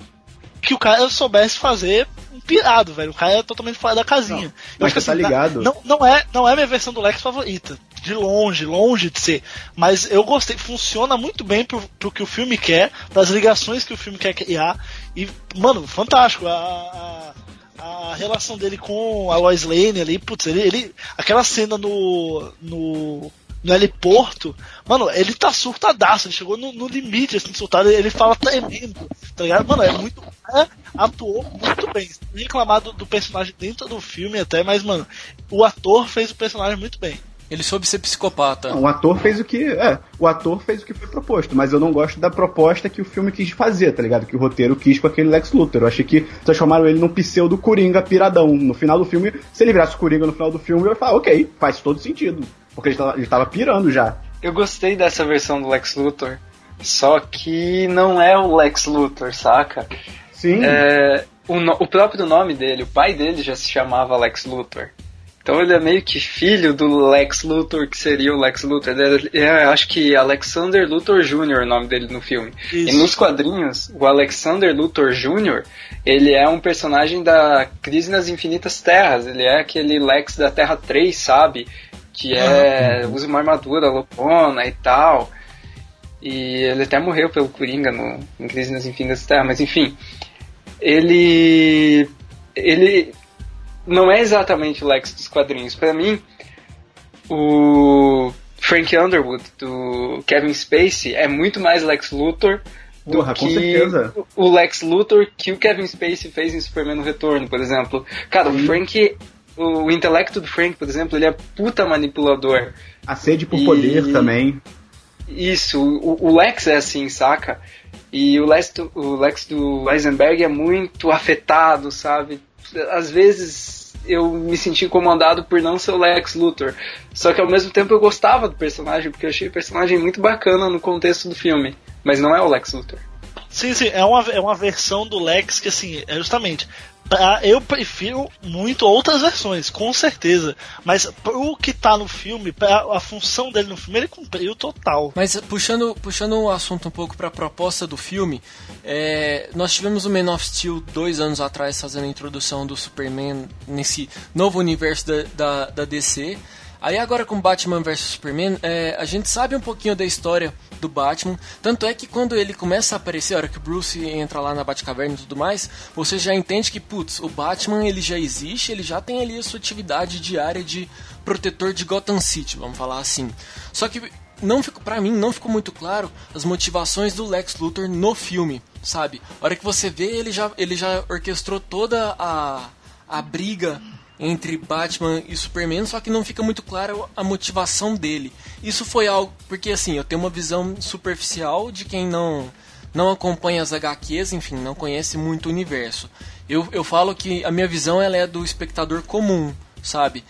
[SPEAKER 2] que o cara soubesse fazer um pirado, velho. O cara é totalmente fora da casinha. Não,
[SPEAKER 3] eu acho que tá assim, ligado.
[SPEAKER 2] Não, não, é, não é minha versão do Lex favorita de longe, longe de ser. Mas eu gostei, funciona muito bem pro, pro que o filme quer, para as ligações que o filme quer criar. E, mano, fantástico. A, a, a relação dele com a Lois Lane ali, putz, ele, ele. Aquela cena no. no no heliporto, mano, ele tá surtadaço, ele chegou no, no limite, assim, surtado, ele fala tremendo, tá ligado? Mano, é muito. É, atuou muito bem. Reclamado do personagem dentro do filme até, mas, mano, o ator fez o personagem muito bem.
[SPEAKER 1] Ele soube ser psicopata.
[SPEAKER 3] Não, o ator fez o que. É, o ator fez o que foi proposto, mas eu não gosto da proposta que o filme quis fazer, tá ligado? Que o roteiro quis com aquele Lex Luthor. Eu achei que transformaram ele num pseudo Coringa piradão. No final do filme, se ele virasse Coringa no final do filme, eu ia falar, ok, faz todo sentido. Porque ele tava, ele tava pirando já.
[SPEAKER 4] Eu gostei dessa versão do Lex Luthor. Só que não é o Lex Luthor, saca?
[SPEAKER 3] Sim.
[SPEAKER 4] É, o, o próprio nome dele, o pai dele já se chamava Lex Luthor. Então ele é meio que filho do Lex Luthor, que seria o Lex Luthor. Ele é, é acho que Alexander Luthor Jr. é o nome dele no filme. Isso. E nos quadrinhos, o Alexander Luthor Jr., ele é um personagem da Crise nas Infinitas Terras. Ele é aquele Lex da Terra 3, sabe? Que é. usa uma armadura loucona e tal. E ele até morreu pelo Coringa no, em Crise nas Infinitas Terras, mas enfim. Ele. Ele não é exatamente o Lex dos quadrinhos. Para mim, o Frank Underwood do Kevin Spacey é muito mais Lex Luthor do
[SPEAKER 3] Porra,
[SPEAKER 4] que o Lex Luthor que o Kevin Spacey fez em Superman no Retorno, por exemplo. Cara, Sim. o Frank, o, o, intelecto do Frank, por exemplo, ele é puta manipulador.
[SPEAKER 3] A sede por e... poder também.
[SPEAKER 4] Isso, o, o, Lex é assim, saca? E o Lex, o Lex do Eisenberg é muito afetado, sabe? Às vezes eu me senti incomodado por não ser o Lex Luthor. Só que ao mesmo tempo eu gostava do personagem, porque eu achei o personagem muito bacana no contexto do filme. Mas não é o Lex Luthor.
[SPEAKER 2] Sim, sim, é uma, é uma versão do Lex que, assim, é justamente. Pra, eu prefiro muito outras versões, com certeza. Mas pro que tá no filme, pra, a função dele no filme, ele cumpriu total.
[SPEAKER 1] Mas puxando, puxando o assunto um pouco pra proposta do filme, é, nós tivemos o Man of Steel dois anos atrás fazendo a introdução do Superman nesse novo universo da, da, da DC. Aí agora com Batman vs Superman, é, a gente sabe um pouquinho da história do Batman. Tanto é que quando ele começa a aparecer, a hora que o Bruce entra lá na Batcaverna e tudo mais, você já entende que, putz, o Batman ele já existe, ele já tem ali a sua atividade diária de protetor de Gotham City, vamos falar assim. Só que não ficou para mim não ficou muito claro as motivações do Lex Luthor no filme, sabe? A hora que você vê, ele já ele já orquestrou toda a a briga entre Batman e Superman, só que não fica muito clara a motivação dele. Isso foi algo porque assim, eu tenho uma visão superficial de quem não não acompanha as HQs, enfim, não conhece muito o universo. Eu, eu falo que a minha visão ela é do espectador comum, sabe?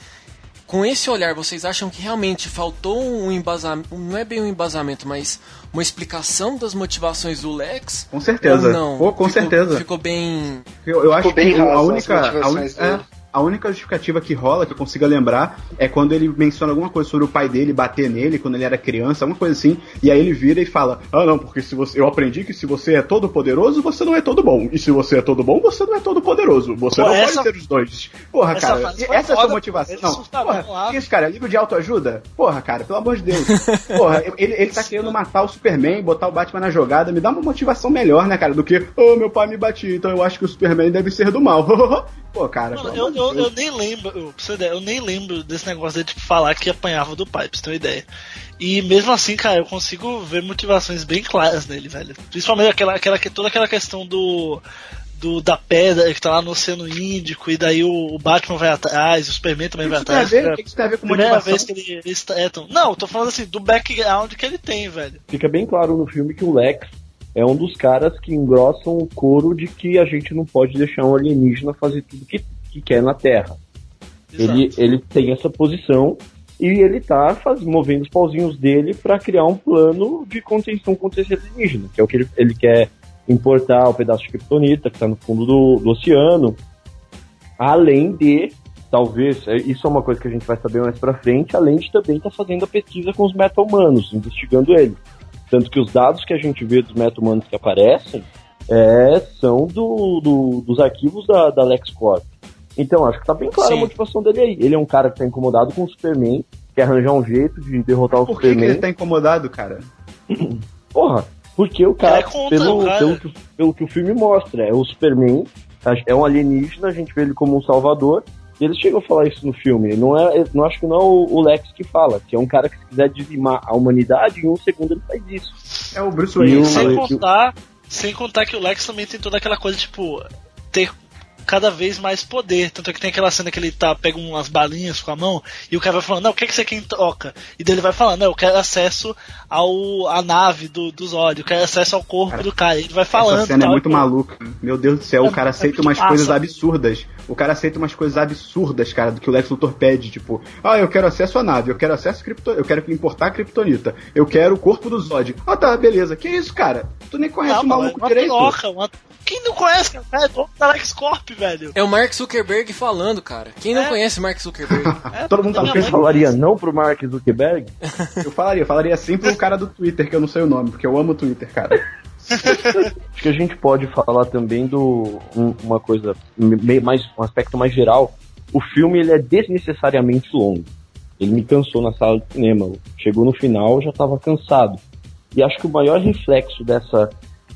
[SPEAKER 1] com esse olhar, vocês acham que realmente faltou um embasamento, não é bem um embasamento, mas uma explicação das motivações do Lex?
[SPEAKER 3] Com certeza.
[SPEAKER 1] Ou não?
[SPEAKER 3] Pô, com
[SPEAKER 1] ficou,
[SPEAKER 3] certeza.
[SPEAKER 1] Ficou bem.
[SPEAKER 3] Eu, eu acho bem que a única. A un... é, a única justificativa que rola, que eu consiga lembrar, é quando ele menciona alguma coisa sobre o pai dele bater nele quando ele era criança, alguma coisa assim, e aí ele vira e fala: Ah, não, porque se você. Eu aprendi que se você é todo poderoso, você não é todo bom. E se você é todo bom, você não é todo poderoso. Você Pô, não essa... pode ser os dois. Porra, essa cara, essa é a sua motivação. Não, porra, isso, cara, livro de autoajuda? Porra, cara, pelo amor de Deus. Porra, ele, ele tá querendo matar o Superman, botar o Batman na jogada, me dá uma motivação melhor, né, cara, do que, oh, meu pai me batia, então eu acho que o Superman deve ser do mal. Pô, cara.
[SPEAKER 2] Mano, eu, eu, eu, nem lembro, eu, pra você ideia, eu nem lembro desse negócio de tipo, falar que apanhava do pai, pra você ter uma ideia. E mesmo assim, cara, eu consigo ver motivações bem claras nele, velho. Principalmente aquela, aquela, toda aquela questão do. Do, da pedra que tá lá no Oceano Índico, e daí o, o Batman vai atrás, o Superman também vai atrás.
[SPEAKER 3] O que, que isso tem a ver com motivação?
[SPEAKER 2] vez que ele, eles tratam. Não, eu tô falando assim, do background que ele tem, velho.
[SPEAKER 5] Fica bem claro no filme que o Lex é um dos caras que engrossam o couro de que a gente não pode deixar um alienígena fazer tudo que, que quer na Terra. Ele, ele tem essa posição e ele tá faz, movendo os pauzinhos dele para criar um plano de contenção contra esse alienígena, que é o que ele, ele quer importar o pedaço de kryptonita que está no fundo do, do oceano, além de talvez, é, isso é uma coisa que a gente vai saber mais pra frente, além de também estar tá fazendo a pesquisa com os meta-humanos, investigando eles. Tanto que os dados que a gente vê dos meta-humanos que aparecem é, são do, do, dos arquivos da, da LexCorp. Então, acho que tá bem clara a motivação dele aí. Ele é um cara que tá incomodado com o Superman, quer arranjar um jeito de derrotar o Superman. Por
[SPEAKER 3] que ele tá incomodado, cara?
[SPEAKER 5] Porra, porque o cara, é contra, pelo, cara. Pelo, que, pelo que o filme mostra, é o Superman, é um alienígena, a gente vê ele como um salvador, e eles chegam a falar isso no filme. Não é, não acho que não é o, Lex que fala, que é um cara que se quiser dizimar a humanidade, em um segundo ele faz isso.
[SPEAKER 3] É o Bruce Wayne.
[SPEAKER 2] Sem contar, sem contar que o Lex também tem toda aquela coisa, tipo, ter cada vez mais poder. Tanto é que tem aquela cena que ele tá, pega umas balinhas com a mão e o cara vai falando, não, o que, é que você quer em troca? E dele vai falando, não, eu quero acesso ao a nave do, do Zod, eu quero acesso ao corpo cara, do cara. Ele vai falando.
[SPEAKER 3] Essa cena é tal, é muito maluca. Meu Deus do céu, é, o cara aceita é umas passa. coisas absurdas. O cara aceita umas coisas absurdas, cara, do que o Lex Luthor pede, tipo, ah, eu quero acesso à nave, eu quero acesso a cripto, eu quero importar a criptonita, eu quero o corpo do Zod. Ah, tá, beleza. Que isso, cara? Tu nem conhece não, o maluco
[SPEAKER 2] uma
[SPEAKER 3] direito.
[SPEAKER 2] Uma quem não conhece, cara? É dono da LexCorp, velho.
[SPEAKER 1] É o Mark Zuckerberg falando, cara. Quem não é. conhece Mark Zuckerberg?
[SPEAKER 5] É, Todo mundo tá Você falaria não pro Mark Zuckerberg?
[SPEAKER 3] eu falaria, eu falaria sempre o cara do Twitter, que eu não sei o nome, porque eu amo o Twitter, cara.
[SPEAKER 5] Acho que a gente pode falar também do um, uma coisa mais um aspecto mais geral. O filme ele é desnecessariamente longo. Ele me cansou na sala de cinema. Chegou no final, já estava cansado. E acho que o maior reflexo dessa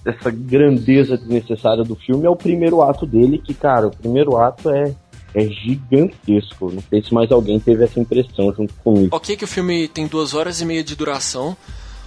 [SPEAKER 5] dessa grandeza desnecessária do filme é o primeiro ato dele, que, cara, o primeiro ato é, é gigantesco. Não sei se mais alguém teve essa impressão junto comigo.
[SPEAKER 1] Ok que o filme tem duas horas e meia de duração,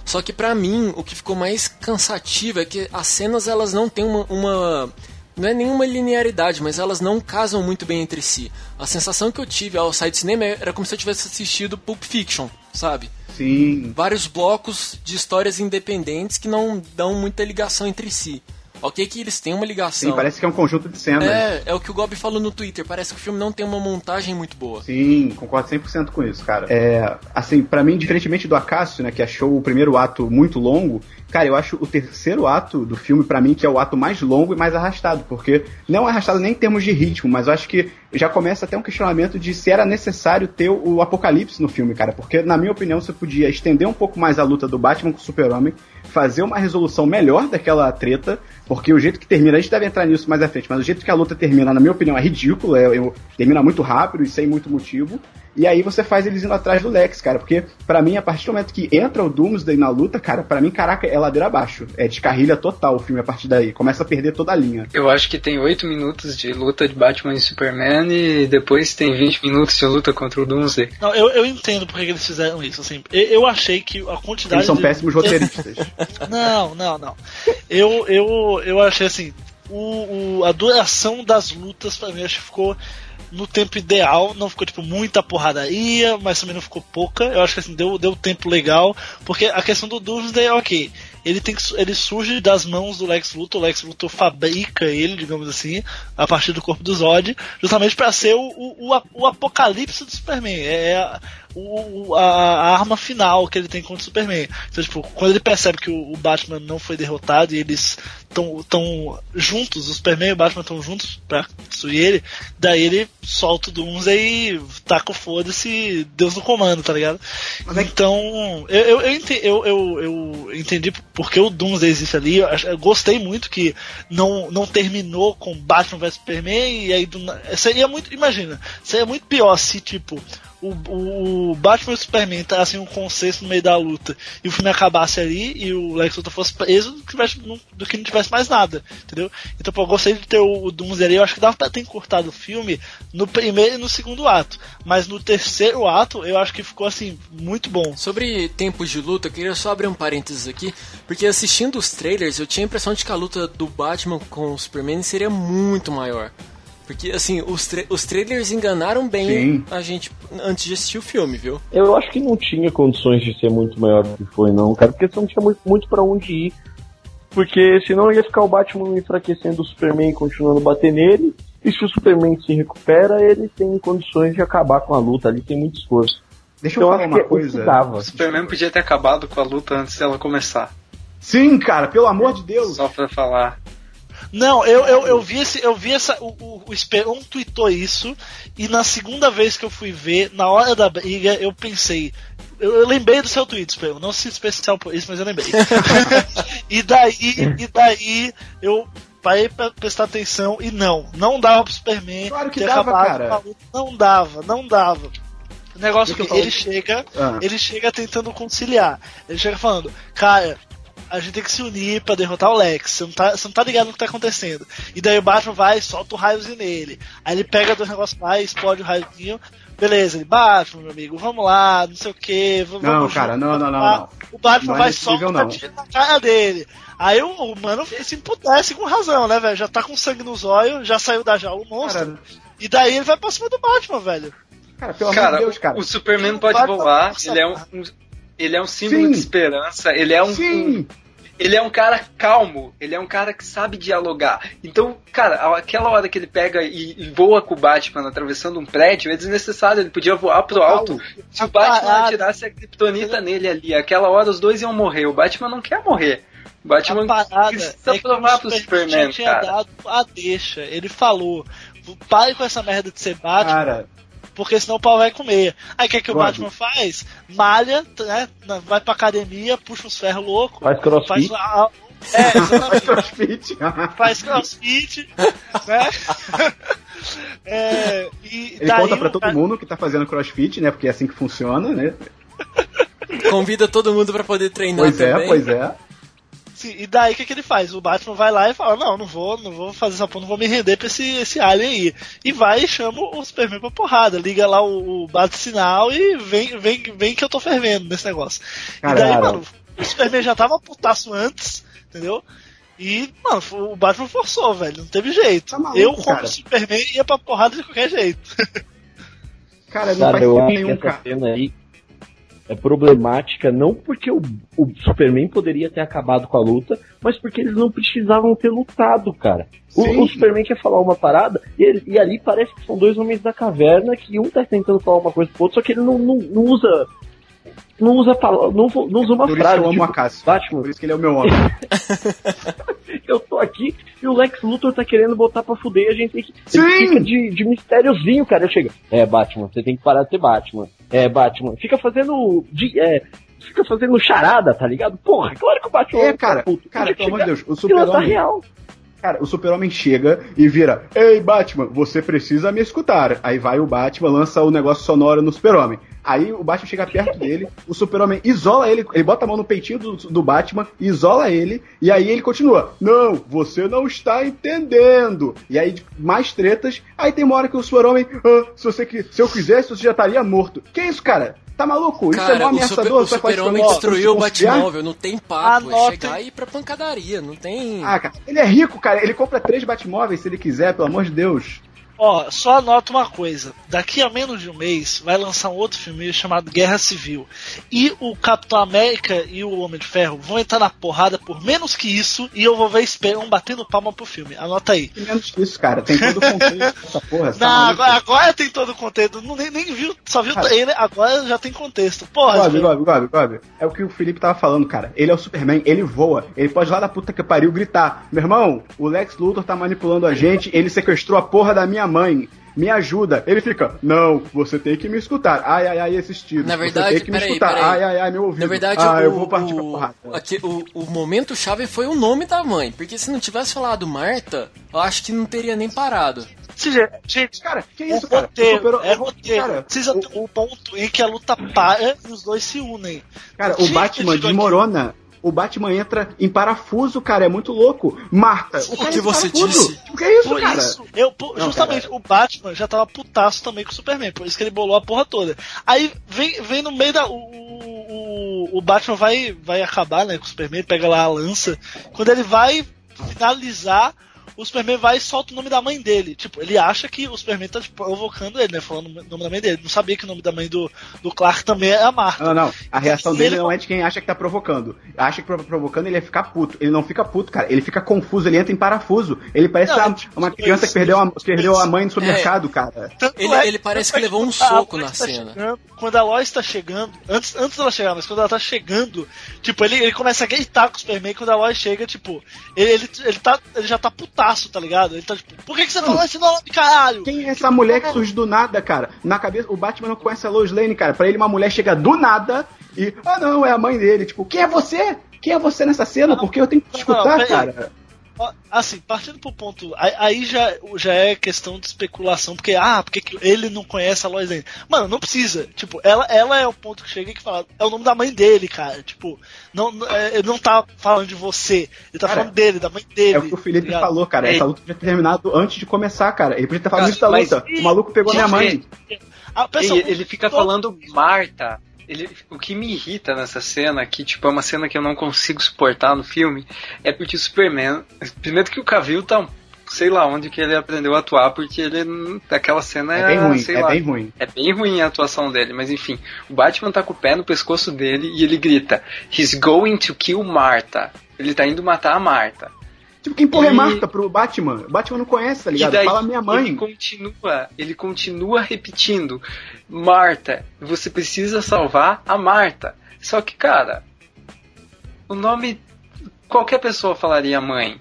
[SPEAKER 1] só que para mim o que ficou mais cansativo é que as cenas elas não têm uma, uma não é nenhuma linearidade, mas elas não casam muito bem entre si. A sensação que eu tive ao sair do cinema era como se eu tivesse assistido Pulp Fiction, sabe?
[SPEAKER 3] Sim.
[SPEAKER 1] Vários blocos de histórias independentes que não dão muita ligação entre si. Ok que eles têm uma ligação.
[SPEAKER 3] Sim, parece que é um conjunto de cenas.
[SPEAKER 1] É, é o que o Gob falou no Twitter. Parece que o filme não tem uma montagem muito boa.
[SPEAKER 3] Sim, concordo 100% com isso, cara. É, assim, para mim, diferentemente do Acácio, né, que achou o primeiro ato muito longo, Cara, eu acho o terceiro ato do filme, para mim, que é o ato mais longo e mais arrastado, porque não é arrastado nem em termos de ritmo, mas eu acho que já começa até um questionamento de se era necessário ter o apocalipse no filme, cara, porque, na minha opinião, você podia estender um pouco mais a luta do Batman com o Super-Homem, fazer uma resolução melhor daquela treta, porque o jeito que termina, a gente deve entrar nisso mais à frente, mas o jeito que a luta termina, na minha opinião, é ridículo, é, termina muito rápido e sem muito motivo, e aí você faz eles indo atrás do Lex, cara. Porque, para mim, a partir do momento que entra o Doomsday na luta, cara, para mim, caraca, é ladeira abaixo. É descarrilha total o filme a partir daí. Começa a perder toda a linha.
[SPEAKER 4] Eu acho que tem 8 minutos de luta de Batman e Superman e depois tem 20 minutos de luta contra o Doomsday.
[SPEAKER 2] Não, eu, eu entendo porque eles fizeram isso, assim. Eu, eu achei que a quantidade.
[SPEAKER 3] Eles são de... péssimos roteiristas.
[SPEAKER 2] não, não, não. Eu, eu, eu achei assim. O, o, a duração das lutas, pra mim, acho que ficou no tempo ideal, não ficou tipo muita porradaria, mas também não ficou pouca. Eu acho que assim, deu, deu tempo legal, porque a questão do Doomsday, ok, ele tem que, ele surge das mãos do Lex Luthor, o Lex Luthor fabrica ele, digamos assim, a partir do corpo do Zod, justamente para ser o, o, o, apocalipse do Superman. É, é o, a, a, arma final que ele tem contra o Superman. Então, tipo, quando ele percebe que o, o Batman não foi derrotado e eles estão juntos, o Superman e o Batman estão juntos pra destruir ele, daí ele solta o Doomsday e taca o foda-se, Deus no comando, tá ligado? É então, eu, eu, eu, entendi, eu, eu, eu entendi porque o Doomsday existe ali, eu, eu, gostei muito que não, não terminou com Batman vs Superman e aí do, seria muito, imagina, seria muito pior se tipo o, o Batman e o Superman tá assim um consenso no meio da luta e o filme acabasse ali e o Lex Luthor fosse preso do que, tivesse, do que não tivesse mais nada, entendeu? Então, pô, eu gostei de ter o, o Doomsday ali, eu acho que dava pra ter encurtado o filme no primeiro e no segundo ato, mas no terceiro ato eu acho que ficou assim, muito bom.
[SPEAKER 1] Sobre tempos de luta, eu queria só abrir um parênteses aqui, porque assistindo os trailers eu tinha a impressão de que a luta do Batman com o Superman seria muito maior. Porque, assim, os, tra os trailers enganaram bem Sim. a gente antes de assistir o filme, viu?
[SPEAKER 5] Eu acho que não tinha condições de ser muito maior do que foi, não, cara, porque você não tinha muito, muito para onde ir. Porque senão ia ficar o Batman enfraquecendo o Superman e continuando a bater nele. E se o Superman se recupera, ele tem condições de acabar com a luta. Ali tem muito esforço.
[SPEAKER 3] Deixa então, eu falar uma é coisa.
[SPEAKER 4] O Superman podia ter acabado com a luta antes dela começar.
[SPEAKER 3] Sim, cara, pelo amor de Deus.
[SPEAKER 4] Só pra falar.
[SPEAKER 2] Não, eu, eu, eu vi esse, eu vi essa. O, o, o Esperon tweetou isso, e na segunda vez que eu fui ver, na hora da briga, eu pensei. Eu, eu lembrei do seu tweet, Esperon. Não se especial por isso, mas eu lembrei. e daí, e daí eu parei pra prestar atenção e não, não dava pro Superman.
[SPEAKER 3] Claro que dava, cara.
[SPEAKER 2] Não dava, não dava. O negócio que ele chega, ah. ele chega tentando conciliar. Ele chega falando, cara, a gente tem que se unir para derrotar o Lex. Você não, tá, você não tá ligado no que tá acontecendo. E daí o Batman vai e solta o raiozinho nele. Aí ele pega dois negócios lá, explode o raiozinho. Beleza, ele, Batman, meu amigo, vamos lá, não sei o que.
[SPEAKER 3] Vamos, não, cara, não, não, não, não.
[SPEAKER 2] O Batman não vai é solta na cara dele. Aí o, o mano se emputece com razão, né, velho? Já tá com sangue nos olhos, já saiu da jaula o monstro. Cara, e daí ele vai pra cima do Batman, velho.
[SPEAKER 4] Cara, pelo cara, amor de Deus, cara. O Superman pode voar, ele é um, um ele é um símbolo Sim. de esperança, ele é um, um, Ele é um cara calmo, ele é um cara que sabe dialogar. Então, cara, aquela hora que ele pega e, e voa com o Batman atravessando um prédio é desnecessário, ele podia voar pro alto. Se o Batman atirasse a criptonita nele ali, aquela hora os dois iam morrer. O Batman não quer morrer. O Batman a
[SPEAKER 2] parada precisa é provar pro Superman, tinha cara. dado a deixa. Ele falou, pare com essa merda de ser Batman. Cara, porque senão o pau vai comer. Aí o que, é que o Batman faz? Malha, né? Vai pra academia, puxa uns ferros loucos.
[SPEAKER 5] Faz crossfit.
[SPEAKER 2] Faz, é, faz crossfit. faz crossfit, né?
[SPEAKER 3] é, e Ele conta pra todo cara... mundo que tá fazendo crossfit, né? Porque é assim que funciona, né?
[SPEAKER 1] Convida todo mundo para poder treinar
[SPEAKER 3] pois
[SPEAKER 1] é,
[SPEAKER 3] também. Pois é, pois é.
[SPEAKER 2] Sim, e daí o que, que ele faz? O Batman vai lá e fala: Não, não vou, não vou fazer essa porra, não vou me render pra esse, esse alien aí. E vai e chama o Superman pra porrada. Liga lá o, o bate-sinal e vem, vem, vem que eu tô fervendo nesse negócio. Caramba. E daí, mano, o Superman já tava putaço antes, entendeu? E, mano, o Batman forçou, velho. Não teve jeito. Tá maluco, eu, como cara. Superman, ia pra porrada de qualquer jeito.
[SPEAKER 5] Cara, não cara, faz eu nenhum, cara. Cena aí é problemática não porque o, o, Superman poderia ter acabado com a luta, mas porque eles não precisavam ter lutado, cara. O, o, Superman quer falar uma parada e, ele, e, ali parece que são dois homens da caverna que um tá tentando falar uma coisa pro outro, só que ele não, não, não usa. Não usa, não, não usa uma
[SPEAKER 3] Por
[SPEAKER 5] frase.
[SPEAKER 3] Isso eu amo tipo, a Cássio. Batman. Por isso que ele é o meu homem.
[SPEAKER 5] eu tô aqui e o Lex Luthor tá querendo botar pra fuder a gente tem que. Sim! Fica de, de mistériozinho, cara. Eu chego. É, Batman, você tem que parar de ser Batman é, Batman. Fica fazendo. De, é, fica fazendo charada, tá ligado? Porra, claro que o Batman.
[SPEAKER 3] É, cara, puto. cara, pelo amor de Deus, o super-homem. Cara, o super-homem chega e vira: Ei, Batman, você precisa me escutar. Aí vai o Batman, lança o negócio sonoro no super-homem. Aí o Batman chega perto dele, o super-homem isola ele, ele bota a mão no peitinho do, do Batman, isola ele, e aí ele continua: Não, você não está entendendo. E aí, mais tretas. Aí tem uma hora que o super-homem: ah, se, você, se eu quisesse, você já estaria morto. Que isso, cara? Tá maluco? Isso é
[SPEAKER 1] mó ameaçador. O super-homem super destruiu o Batmóvel, não tem papo. É chegar e ir pra pancadaria, não tem...
[SPEAKER 3] Ah, cara, ele é rico, cara. Ele compra três Batmóveis se ele quiser, pelo amor de Deus.
[SPEAKER 2] Ó, só anota uma coisa. Daqui a menos de um mês vai lançar um outro filme chamado Guerra Civil. E o Capitão América e o Homem de Ferro vão entrar na porrada por menos que isso. E eu vou ver Esperon batendo palma pro filme. Anota aí.
[SPEAKER 3] E menos que isso, cara. Tem todo o contexto dessa porra.
[SPEAKER 2] Não, agora, agora, tem todo o contexto. Não, nem, nem viu, só viu cara, ele, agora já tem contexto. Porra,
[SPEAKER 3] Gob, Gob, Gob, Gob. É o que o Felipe tava falando, cara. Ele é o Superman, ele voa. Ele pode lá da puta que pariu gritar: Meu irmão, o Lex Luthor tá manipulando a gente, ele sequestrou a porra da minha mãe me ajuda. Ele fica, não, você tem que me escutar. Ai, ai, ai, esses tiros.
[SPEAKER 1] Na verdade,
[SPEAKER 3] você tem que me
[SPEAKER 1] escutar. Aí,
[SPEAKER 3] ai, ai, ai, meu ouvido.
[SPEAKER 1] Na verdade,
[SPEAKER 3] ah,
[SPEAKER 1] o,
[SPEAKER 3] eu vou partir o, pra porrada.
[SPEAKER 1] Aqui, o, o momento chave foi o nome da mãe. Porque se não tivesse falado Marta, eu acho que não teria nem parado.
[SPEAKER 2] Gente, cara, que isso, cara? Roteiro, superou... É roteiro. Cara, Precisa o, ter um ponto em que a luta para e os dois se unem.
[SPEAKER 3] Cara, o Batman desmorona. Aqui o Batman entra em parafuso, cara. É muito louco. Marta,
[SPEAKER 1] o, o que você disse?
[SPEAKER 2] O que é isso, por cara? Isso, eu, por, Não, justamente, cara. o Batman já tava putaço também com o Superman, por isso que ele bolou a porra toda. Aí vem, vem no meio da. O, o, o Batman vai, vai acabar, né, com o Superman, pega lá a lança. Quando ele vai finalizar o Superman vai e solta o nome da mãe dele. Tipo, ele acha que o Superman tá tipo, provocando ele, né? Falando o nome da mãe dele. Não sabia que o nome da mãe do, do Clark também é a Marta.
[SPEAKER 3] Não, não. A reação dele ele... não é de quem acha que tá provocando. Acha que provocando ele ia ficar puto. Ele não fica puto, cara. Ele fica confuso, ele entra em parafuso. Ele parece não, tipo, uma criança que perdeu a, perdeu a mãe no supermercado, é, cara.
[SPEAKER 1] Ele, é, ele parece que levou um soco na tá cena.
[SPEAKER 2] Chegando, quando a Lois tá chegando, antes, antes dela chegar, mas quando ela tá chegando, tipo, ele, ele começa a gritar com o Superman quando a Lois chega, tipo, ele, ele, ele, tá, ele já tá putaço, tá ligado? Ele tá tipo, por que, que você falou esse nome, caralho?
[SPEAKER 3] Quem é essa mulher que surge do nada, cara? Na cabeça, o Batman não conhece a Lois Lane, cara. Pra ele, uma mulher chega do nada e, ah, não, é a mãe dele. Tipo, quem é você? Quem é você nessa cena? Porque eu tenho que te escutar, não, cara.
[SPEAKER 2] Assim, partindo pro ponto. Aí já, já é questão de especulação, porque, ah, porque ele não conhece a Lois Lane. Mano, não precisa. Tipo, ela, ela é o ponto que chega e que fala. É o nome da mãe dele, cara. Tipo, não, é, ele não tá falando de você. Ele tá cara, falando dele, da mãe dele.
[SPEAKER 3] É o que o Felipe tá falou, cara. É. Essa luta tinha terminado antes de começar, cara. Ele podia ter falado isso da luta. o maluco pegou minha mãe.
[SPEAKER 4] Ah, ele, ele fica falando Marta ele, o que me irrita nessa cena, que tipo, é uma cena que eu não consigo suportar no filme, é porque o Superman. Primeiro que o Cavill tá sei lá onde que ele aprendeu a atuar, porque ele. Aquela cena
[SPEAKER 3] é bem ruim, é lá, bem ruim.
[SPEAKER 4] É bem ruim a atuação dele, mas enfim. O Batman tá com o pé no pescoço dele e ele grita: He's going to kill Martha. Ele tá indo matar a Marta.
[SPEAKER 3] Tipo, quem porra é e... é Marta pro Batman? O Batman não conhece, tá ligado?
[SPEAKER 4] Daí,
[SPEAKER 3] Fala minha mãe.
[SPEAKER 4] Ele continua, ele continua repetindo: Marta, você precisa salvar a Marta. Só que, cara, o nome. Qualquer pessoa falaria mãe.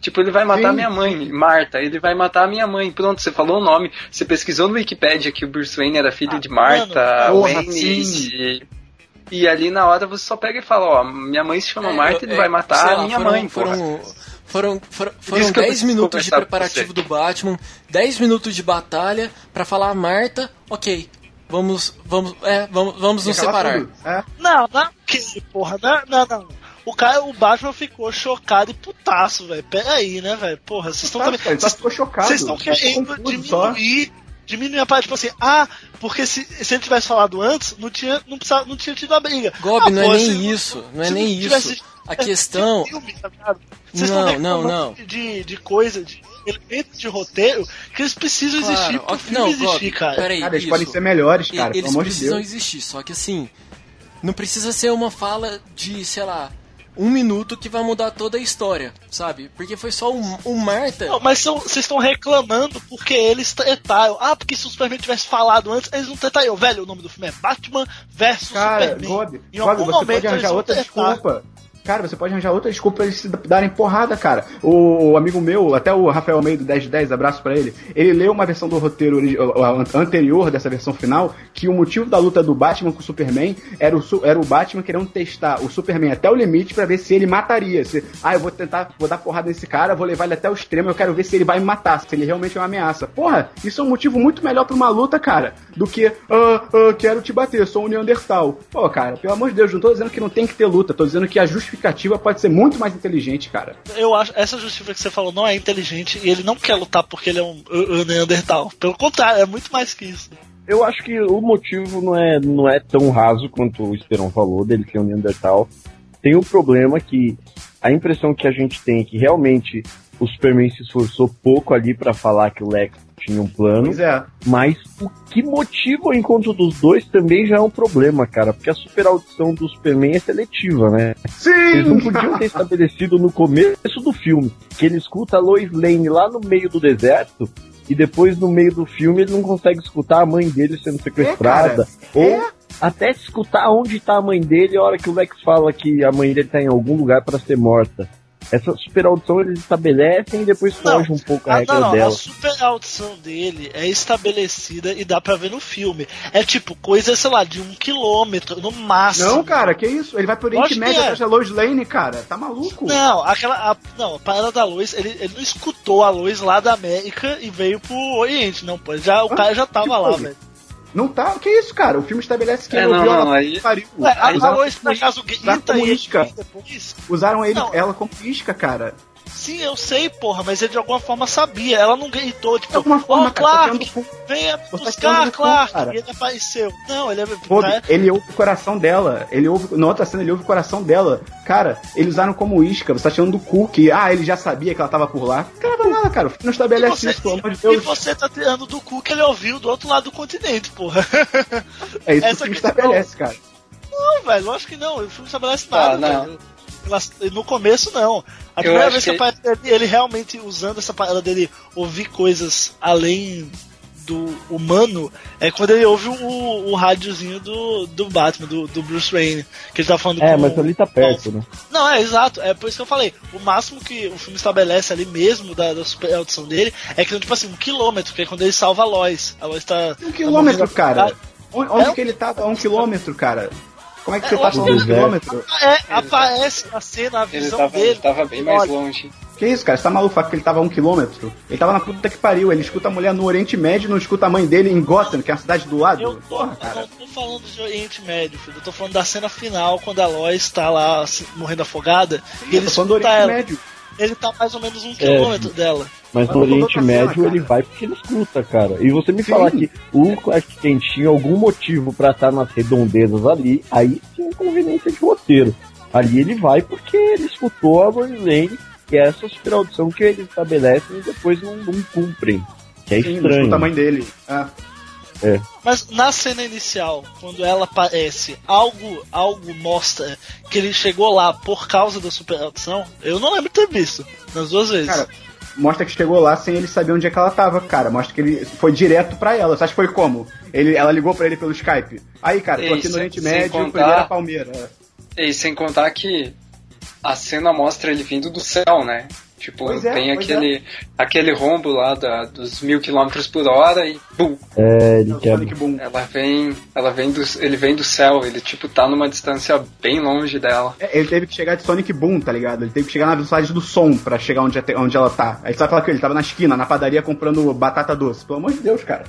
[SPEAKER 4] Tipo, ele vai matar sim, minha mãe, Marta, ele vai matar a minha mãe. Pronto, você falou o nome, você pesquisou no Wikipedia que o Bruce Wayne era filho ah, de Marta, mano, Wayne, e, e, ali na hora você só pega e fala, ó, minha mãe se chama é, Marta, ele é, vai matar a minha
[SPEAKER 1] foram,
[SPEAKER 4] mãe,
[SPEAKER 1] foram, foram, foram, foram 10 minutos de preparativo do Batman, 10 minutos de batalha para falar Marta, ok, vamos, vamos, é, vamos, vamos nos separar.
[SPEAKER 2] É. Não, não, que porra, não, não, não. O cara, o Batman ficou chocado e putaço, velho. Pera aí, né, velho? Porra, vocês estão também.
[SPEAKER 3] Ele ficou chocado. Vocês
[SPEAKER 2] estão querendo diminuir. Só. Diminuir a parte, tipo assim, ah, porque se, se ele tivesse falado antes, não tinha, não precisava, não tinha tido a briga.
[SPEAKER 1] Gob,
[SPEAKER 2] ah,
[SPEAKER 1] não, é nem isso, não é nem isso. A questão. Filme, tá Vocês não, não, não.
[SPEAKER 2] De, de coisa, de elementos de roteiro que eles precisam claro. existir pro filme não, existir, Gob, cara.
[SPEAKER 3] Peraí, cara, eles isso. podem ser melhores, cara,
[SPEAKER 1] eles pelo amor de Deus. Eles precisam existir, só que assim, não precisa ser uma fala de, sei lá, um minuto que vai mudar toda a história, sabe? Porque foi só o, o Marta.
[SPEAKER 2] Não, mas vocês estão reclamando porque eles tretaram. Ah, porque se o Superman tivesse falado antes, eles não tretariam. Velho, o nome do filme é Batman versus
[SPEAKER 3] Cara,
[SPEAKER 2] Superman.
[SPEAKER 3] God, em God, algum você momento pode arranjar outra desculpa. Cara, você pode arranjar outra desculpa pra eles se darem porrada, cara. O, amigo meu, até o Rafael Almeida 1010, abraço para ele, ele leu uma versão do roteiro anterior dessa versão final, que o motivo da luta do Batman com o Superman era o, era o Batman querendo testar o Superman até o limite para ver se ele mataria. Se, ah, eu vou tentar, vou dar porrada nesse cara, vou levar ele até o extremo, eu quero ver se ele vai me matar, se ele realmente é uma ameaça. Porra, isso é um motivo muito melhor pra uma luta, cara, do que, ah, ah, quero te bater, sou um Neandertal. Pô, cara, pelo amor de Deus, não tô dizendo que não tem que ter luta, tô dizendo que a justiça justificativa pode ser muito mais inteligente, cara.
[SPEAKER 2] Eu acho essa justificativa que você falou não é inteligente e ele não quer lutar porque ele é um, um Neandertal. Pelo contrário, é muito mais que isso.
[SPEAKER 5] Eu acho que o motivo não é, não é tão raso quanto o Esperon falou, dele ser um Neandertal. Tem o um problema que a impressão que a gente tem é que realmente o Superman se esforçou pouco ali para falar que o Lex tinha um plano.
[SPEAKER 3] Pois é.
[SPEAKER 5] Mas o que motiva o encontro dos dois também já é um problema, cara. Porque a super audição do Superman é seletiva, né?
[SPEAKER 3] Sim!
[SPEAKER 5] Eles não podiam ter estabelecido no começo do filme que ele escuta a Lois Lane lá no meio do deserto e depois no meio do filme ele não consegue escutar a mãe dele sendo sequestrada. É, ou é. até escutar onde está a mãe dele a hora que o Lex fala que a mãe dele está em algum lugar para ser morta. Essa super audição eles estabelecem e depois foge um pouco a, a regra não, não, dela. A
[SPEAKER 2] super audição dele é estabelecida e dá pra ver no filme. É tipo coisa, sei lá, de um quilômetro, no máximo.
[SPEAKER 3] Não, cara, que isso? Ele vai por Oriente Médio é. atrás da Lois Lane, cara. Tá maluco?
[SPEAKER 2] Não, aquela. A, não, a parada da Lois, ele, ele não escutou a Lois lá da América e veio pro Oriente, não, pô. Já, o ah, cara já tava lá, velho.
[SPEAKER 3] Não tá. Que isso, cara? O filme estabelece que
[SPEAKER 4] é, ele não, ouviu não, ela aí...
[SPEAKER 2] pariu. Ué, a Lois, por acaso,
[SPEAKER 3] grita e isca. Usaram ele, ela como isca, cara.
[SPEAKER 2] Sim, eu sei, porra, mas ele de alguma forma sabia. Ela não gritou, tipo, de
[SPEAKER 3] alguma forma,
[SPEAKER 2] oh, Clark, cara, venha tá buscar, Clark. Cu, e ele apareceu. Não, ele é.
[SPEAKER 3] Pô, tá... Ele ouve o coração dela. Ele ouve. Na outra cena, ele ouve o coração dela. Cara, eles usaram como isca. Você tá chamando do cu que, ah, ele já sabia que ela tava por lá. Cara, nada, cara. O filme não estabelece você, isso, pelo amor de Deus.
[SPEAKER 2] E você tá tirando do cu que ele ouviu do outro lado do continente, porra.
[SPEAKER 3] É isso Essa que o filme estabelece, cara.
[SPEAKER 2] Não, velho, acho que não. O filme estabelece nada, ah, velho. No começo, não. A primeira vez que, que aparece ele, ele realmente usando essa parada dele ouvir coisas além do humano é quando ele ouve o, o rádiozinho do, do Batman, do, do Bruce Wayne, que ele tá falando
[SPEAKER 5] É, mas ali tá perto, né?
[SPEAKER 2] Não, é exato, é por isso que eu falei. O máximo que o filme estabelece ali mesmo da, da super audição dele é que, tipo assim, um quilômetro, que é quando ele salva a Lois. A Lois tá.
[SPEAKER 3] Um quilômetro, tá cara. Onde, é, que ele tava? Um quilômetro, cara. Como é que é, você tá falando de quilômetro?
[SPEAKER 2] É, aparece na cena a visão ele tava, dele. Ele
[SPEAKER 4] tava bem mais longe.
[SPEAKER 3] Que isso, cara? Você tá maluco? Porque ele tava a um quilômetro? Ele tava na puta que pariu. Ele escuta a mulher no Oriente Médio e não escuta a mãe dele em Gotham, que é a cidade do lado.
[SPEAKER 2] Eu, Porra, cara. eu não tô falando de Oriente Médio, filho. Eu tô falando da cena final, quando a Lois tá lá assim, morrendo afogada. Sim, e ele escuta do Oriente ela. Médio. Ele tá mais ou menos um é, quilômetro dela.
[SPEAKER 5] Mas no Oriente Médio ele vai porque ele escuta, cara. E você me sim. falar que o Clark Kent tinha algum motivo para estar nas redondezas ali, aí sim conveniência de roteiro. Ali ele vai porque ele escutou a Lois Lane, que é essa super audição que eles estabelecem e depois não, não cumprem. Que é sim, estranho. o
[SPEAKER 3] tamanho dele. Ah.
[SPEAKER 5] É.
[SPEAKER 2] Mas na cena inicial, quando ela aparece, algo, algo mostra que ele chegou lá por causa da super audição. Eu não lembro de ter visto nas duas vezes.
[SPEAKER 3] Cara, mostra que chegou lá sem ele saber onde é que ela tava, cara. Mostra que ele foi direto para ela. Você acha que foi como? Ele, ela ligou para ele pelo Skype. Aí, cara, tô aqui no Oriente Médio, contar... primeira Palmeira.
[SPEAKER 4] E sem contar que a cena mostra ele vindo do céu, né? Tipo, pois é, tem é, aquele, é. aquele rombo lá da, dos mil quilômetros por hora e bum.
[SPEAKER 5] É, ele quer...
[SPEAKER 4] Ela vem, ela vem do, ele vem do céu, ele tipo tá numa distância bem longe dela.
[SPEAKER 3] É, ele teve que chegar de Sonic Boom, tá ligado? Ele teve que chegar na velocidade do som para chegar onde, onde ela tá. Aí você vai falar que ele tava na esquina, na padaria comprando batata doce. Pelo amor de Deus, cara.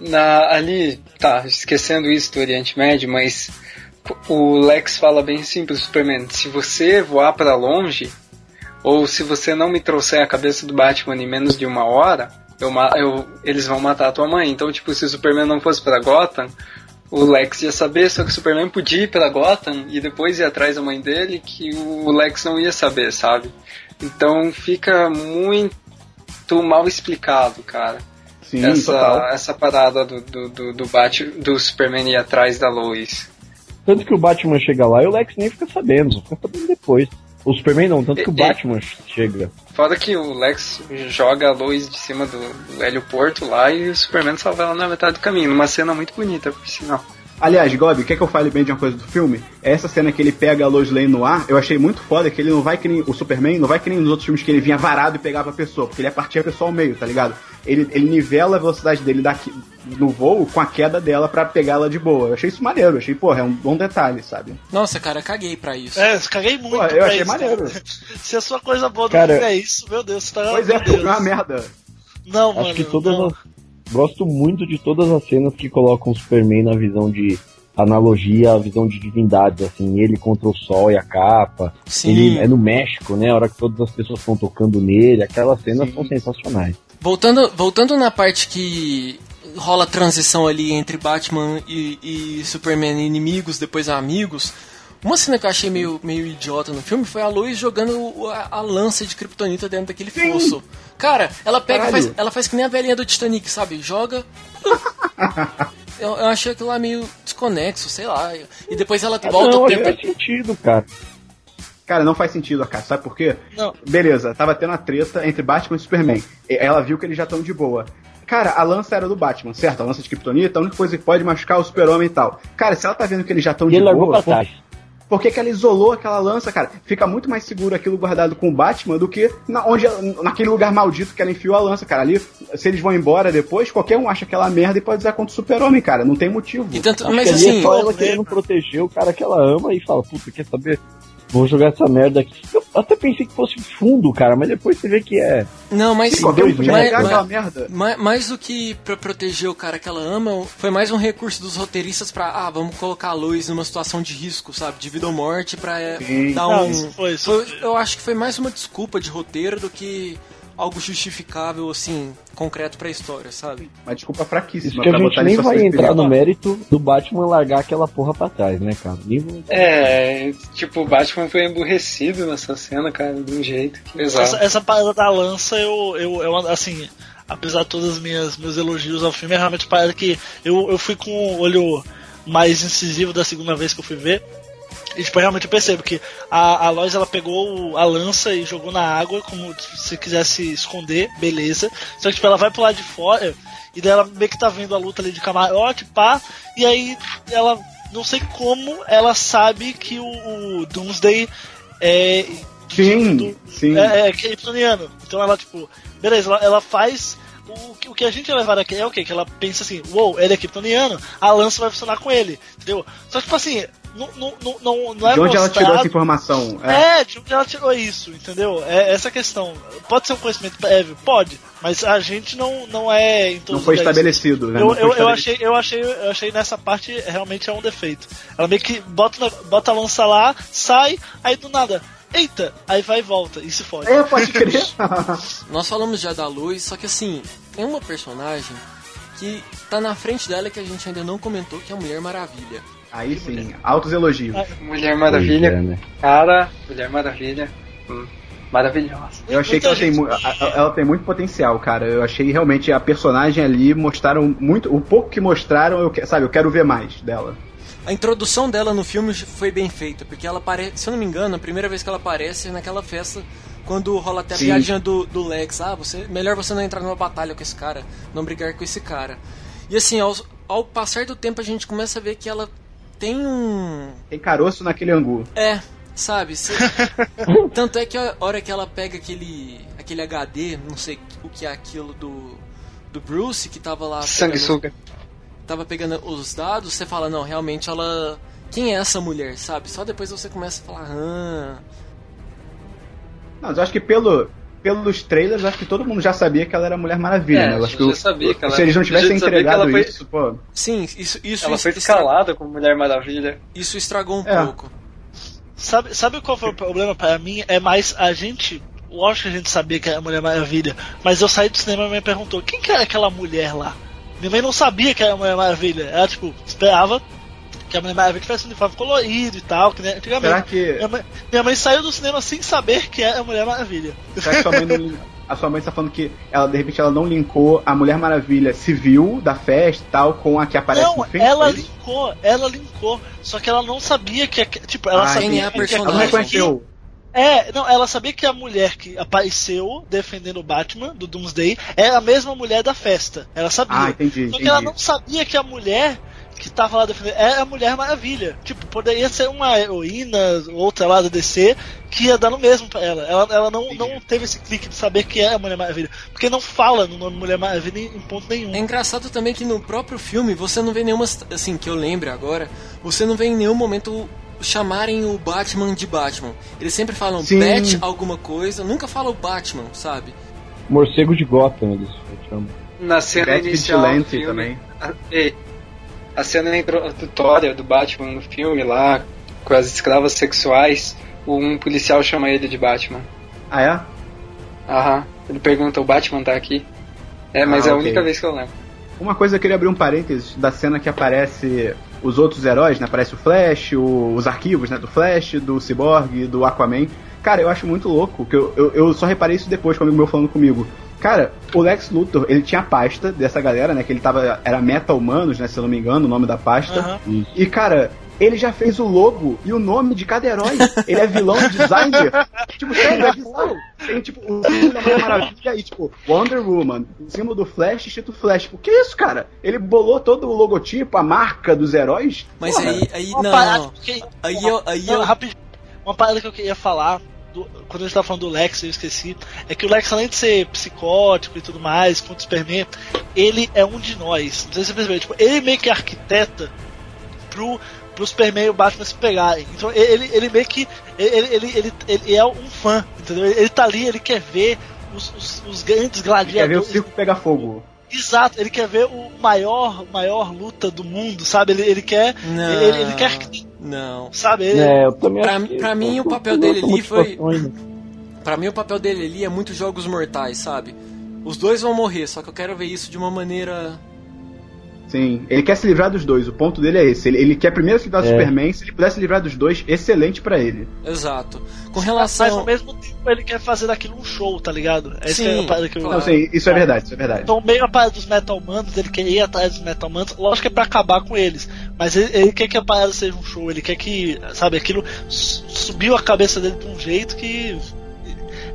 [SPEAKER 4] Na, ali, tá, esquecendo isso do Oriente Médio, mas o Lex fala bem simples, Superman, se você voar para longe, ou se você não me trouxer a cabeça do Batman em menos de uma hora, eu, eu, eles vão matar a tua mãe. Então, tipo, se o Superman não fosse para Gotham, o Lex ia saber, só que o Superman podia ir pra Gotham e depois ir atrás da mãe dele, que o Lex não ia saber, sabe? Então fica muito mal explicado, cara.
[SPEAKER 3] Sim,
[SPEAKER 4] essa, essa parada do, do, do, do, Bat, do Superman ir atrás da Lois.
[SPEAKER 5] Tanto que o Batman chega lá e o Lex nem fica sabendo, fica sabendo depois. O Superman não, tanto que o Batman chega.
[SPEAKER 4] Foda que o Lex joga a luz de cima do, do heliporto lá e o Superman salva ela na metade do caminho, numa cena muito bonita, por sinal.
[SPEAKER 3] Aliás, Gob, quer que eu fale bem de uma coisa do filme? Essa cena que ele pega a Lois Lane no ar, eu achei muito foda que ele não vai que nem o Superman, não vai que nem nos outros filmes que ele vinha varado e pegava a pessoa, porque ele ia partir a pessoa ao meio, tá ligado? Ele, ele nivela a velocidade dele daqui, no voo com a queda dela para pegá-la de boa. Eu achei isso maneiro, eu achei, porra, é um bom detalhe, sabe?
[SPEAKER 1] Nossa, cara, caguei pra isso.
[SPEAKER 2] É, caguei muito.
[SPEAKER 3] Pô, eu achei isso, maneiro.
[SPEAKER 2] Se a sua coisa boa do cara, filme é isso, meu Deus, você tá.
[SPEAKER 3] Pois é, é uma merda.
[SPEAKER 2] Não,
[SPEAKER 5] Acho
[SPEAKER 2] mano.
[SPEAKER 5] que todas
[SPEAKER 2] não.
[SPEAKER 5] As... Gosto muito de todas as cenas que colocam o Superman na visão de analogia à visão de divindades, assim, ele contra o sol e a capa. Sim. Ele é no México, né? A hora que todas as pessoas estão tocando nele, aquelas cenas Sim. são sensacionais.
[SPEAKER 1] Voltando, voltando na parte que rola transição ali entre Batman e, e Superman inimigos, depois amigos, Uma cena que eu achei meio, meio idiota no filme foi a Lois jogando a, a lança de kryptonita dentro daquele Sim. fosso. Cara, ela pega faz, ela faz que nem a velhinha do Titanic, sabe? Joga. eu, eu achei aquilo lá meio desconexo, sei lá. E depois ela ah, volta
[SPEAKER 5] não,
[SPEAKER 1] o tempo.
[SPEAKER 5] Faz sentido, cara.
[SPEAKER 3] Cara, não faz sentido, cara. Sabe por quê? Não. Beleza, tava tendo a treta entre Batman e Superman. Ela viu que eles já estão de boa. Cara, a lança era do Batman, certo? A lança de Kryptonita, a única coisa que pode machucar é o super-homem e tal. Cara, se ela tá vendo que eles já estão de boa... Pra por que, que ela isolou aquela lança, cara? Fica muito mais seguro aquilo guardado com o Batman do que na, onde, naquele lugar maldito que ela enfiou a lança, cara. Ali, se eles vão embora depois, qualquer um acha aquela merda e pode usar contra o super-homem, cara. Não tem motivo.
[SPEAKER 1] E tanto, mas assim.
[SPEAKER 5] É só ela querendo proteger o cara que ela ama e fala, puta, quer saber? Vou jogar essa merda aqui. Eu até pensei que fosse fundo, cara, mas depois você vê que é.
[SPEAKER 1] Não, mas. Sim, dois, mas, mas, merda. Mais, mais do que pra proteger o cara que ela ama, foi mais um recurso dos roteiristas pra. Ah, vamos colocar a Lois numa situação de risco, sabe? De vida ou morte pra é, dar um. Não, foi, foi, eu acho que foi mais uma desculpa de roteiro do que algo justificável, assim, concreto pra história, sabe?
[SPEAKER 3] Uma desculpa fraquíssima.
[SPEAKER 5] Isso que a gente nem vai entrar no mérito do Batman largar aquela porra pra trás, né, cara?
[SPEAKER 4] Nem... É, tipo, o Batman foi emburrecido nessa cena, cara, de um jeito.
[SPEAKER 2] Que... Essa, essa parada da lança, eu, eu, eu assim, apesar de todos os minhas, meus elogios ao filme, é realmente parada que eu, eu fui com o olho mais incisivo da segunda vez que eu fui ver. E tipo, realmente eu percebo que a, a Lois ela pegou a lança e jogou na água, como se quisesse esconder, beleza. Só que tipo, ela vai pro lado de fora e daí ela meio que tá vendo a luta ali de camarote, pá, e aí ela, não sei como, ela sabe que o, o Doomsday é.
[SPEAKER 3] Sim, do, sim.
[SPEAKER 2] É, é kryptoniano. Então ela, tipo, beleza, ela, ela faz o, que a gente vai levar aqui é o quê? Que ela pensa assim, uou, wow, ele é kryptoniano, a lança vai funcionar com ele, entendeu? Só que, tipo assim, não, não, não, não é
[SPEAKER 3] De onde mostrado... ela tirou essa informação?
[SPEAKER 2] É. é, de onde ela tirou isso, entendeu? É essa questão. Pode ser um conhecimento prévio? Pode, mas a gente não, não é.
[SPEAKER 3] Não foi estabelecido, né?
[SPEAKER 2] Eu,
[SPEAKER 3] eu,
[SPEAKER 2] eu, achei, eu, achei, eu achei nessa parte realmente é um defeito. Ela meio que bota, bota a lança lá, sai, aí do nada. Eita! Aí vai e volta e se fode.
[SPEAKER 3] É, pode crer.
[SPEAKER 1] Nós falamos já da luz, só que assim, tem uma personagem que tá na frente dela que a gente ainda não comentou, que é a Mulher Maravilha.
[SPEAKER 3] Aí sim, altos elogios.
[SPEAKER 4] Mulher Maravilha. É, né? Cara, Mulher Maravilha. Hum, maravilhosa.
[SPEAKER 3] Eu achei que ela tem, ela tem muito potencial, cara. Eu achei realmente a personagem ali mostraram muito. O pouco que mostraram, eu, sabe, eu quero ver mais dela.
[SPEAKER 1] A introdução dela no filme foi bem feita, porque ela aparece, se eu não me engano, a primeira vez que ela aparece é naquela festa quando rola até a piadinha do, do Lex, ah, você, melhor você não entrar numa batalha com esse cara, não brigar com esse cara. E assim, ao, ao passar do tempo a gente começa a ver que ela tem um.
[SPEAKER 3] Tem caroço naquele angu.
[SPEAKER 1] É, sabe? Cê... Tanto é que a hora que ela pega aquele. aquele HD, não sei o que é aquilo do. do Bruce, que tava lá.
[SPEAKER 4] Sanguessuga.
[SPEAKER 1] Tava pegando os dados, você fala, não, realmente ela. Quem é essa mulher, sabe? Só depois você começa a falar, ah.
[SPEAKER 3] Não, mas eu acho que pelo, pelos trailers, acho que todo mundo já sabia que ela era Mulher Maravilha, é, né? Acho que,
[SPEAKER 4] sabia que ela,
[SPEAKER 3] se eles não tivessem entregado foi... isso, pô.
[SPEAKER 1] Sim, isso. isso
[SPEAKER 4] ela foi escalada como Mulher Maravilha.
[SPEAKER 1] Isso estragou um é. pouco.
[SPEAKER 2] Sabe, sabe qual foi o problema para mim? É mais a gente. Lógico que a gente sabia que era Mulher Maravilha, mas eu saí do cinema e me perguntou: quem que era aquela mulher lá? Minha mãe não sabia que era Mulher Maravilha. Ela, tipo, esperava que a Mulher Maravilha tivesse um uniforme colorido e tal, que né, antigamente.
[SPEAKER 3] Será que...
[SPEAKER 2] Minha mãe, minha mãe, saiu do cinema sem saber que era a Mulher Maravilha.
[SPEAKER 3] Será que sua mãe não, a sua mãe está falando que ela, de repente, ela não linkou a Mulher Maravilha civil da festa e tal com a que aparece
[SPEAKER 2] não,
[SPEAKER 3] no fim?
[SPEAKER 2] ela linkou, ela linkou, só que ela não sabia que, tipo, ela ah, sabia
[SPEAKER 1] é a personagem. Ela
[SPEAKER 3] reconheceu.
[SPEAKER 2] É, não, ela sabia que a mulher que apareceu defendendo o Batman do Doomsday era a mesma mulher da festa. Ela sabia.
[SPEAKER 3] Ah, entendi.
[SPEAKER 2] Só
[SPEAKER 3] entendi.
[SPEAKER 2] que ela não sabia que a mulher que tava lá defendendo é a Mulher Maravilha. Tipo, poderia ser uma heroína, outra lá da DC, que ia dar no mesmo pra ela. Ela, ela não, não teve esse clique de saber que é a Mulher Maravilha. Porque não fala no nome Mulher Maravilha em, ponto nenhum.
[SPEAKER 1] É engraçado também que no próprio filme você não vê nenhuma. Assim, que eu lembre agora, você não vê em nenhum momento chamarem o Batman de Batman. Eles sempre falam Sim. Bat alguma coisa, nunca falam Batman, sabe?
[SPEAKER 5] Morcego de Gotham, eles chamam.
[SPEAKER 4] Na cena Bat inicial do filme, também. A, a cena introdutória do Batman no filme lá, com as escravas sexuais, um policial chama ele de Batman.
[SPEAKER 3] Ah, é?
[SPEAKER 4] Aham. Ele pergunta, o Batman tá aqui? É, mas ah, é a okay. única vez que eu lembro.
[SPEAKER 3] Uma coisa eu queria abrir um parênteses da cena que aparece os outros heróis, né? Aparece o Flash, o, os arquivos né, do Flash, do Cyborg, do Aquaman. Cara, eu acho muito louco, que eu, eu, eu só reparei isso depois, quando o meu falando comigo. Cara, o Lex Luthor, ele tinha a pasta dessa galera, né? Que ele tava. Era Meta Humanos, né? Se eu não me engano, o nome da pasta. Uhum. E, cara, ele já fez o logo e o nome de cada herói. Ele é vilão, designer. tipo, sério, é bizarro. Tem, tipo, o símbolo da Mulher Maravilha e, tipo, Wonder Woman. O símbolo do Flash, escrito Flash. Tipo, que isso, cara? Ele bolou todo o logotipo, a marca dos heróis.
[SPEAKER 1] Mas Porra. aí, aí, não, não. Aí eu, aí eu...
[SPEAKER 2] Rapidinho. Uma parada que eu queria falar do, quando a gente tava falando do Lex, eu esqueci, é que o Lex, além de ser psicótico e tudo mais, contra o Superman, ele é um de nós. Não sei se você percebeu, tipo, ele meio que arquiteta pro pro Superman e o Batman se pegarem. Então ele, ele meio que. Ele, ele, ele, ele é um fã, entendeu? Ele tá ali, ele quer ver os, os, os grandes gladiadores. Ele
[SPEAKER 3] quer ver o circo pegar fogo.
[SPEAKER 2] Exato, ele quer ver o maior, maior luta do mundo, sabe? Ele, ele quer. Não, ele, ele quer.
[SPEAKER 1] Não.
[SPEAKER 2] Sabe? É,
[SPEAKER 1] eu também pra, pra mim, o papel dele ali foi. Pra mim, o papel dele ali é muito jogos mortais, sabe? Os dois vão morrer, só que eu quero ver isso de uma maneira
[SPEAKER 3] Sim, ele quer se livrar dos dois. O ponto dele é esse. Ele, ele quer primeiro se livrar do é. Superman. Se ele puder se livrar dos dois, excelente para ele.
[SPEAKER 1] Exato. Com relação.
[SPEAKER 2] Mas ao mesmo tempo ele quer fazer daquilo um show, tá ligado?
[SPEAKER 3] É sim, é que eu... Não, sim, isso é verdade, isso é verdade.
[SPEAKER 2] Então, meio a parada dos Metal Manos, ele quer ir atrás dos Metal Manos. Lógico que é pra acabar com eles. Mas ele, ele quer que a parada seja um show. Ele quer que, sabe, aquilo subiu a cabeça dele de um jeito que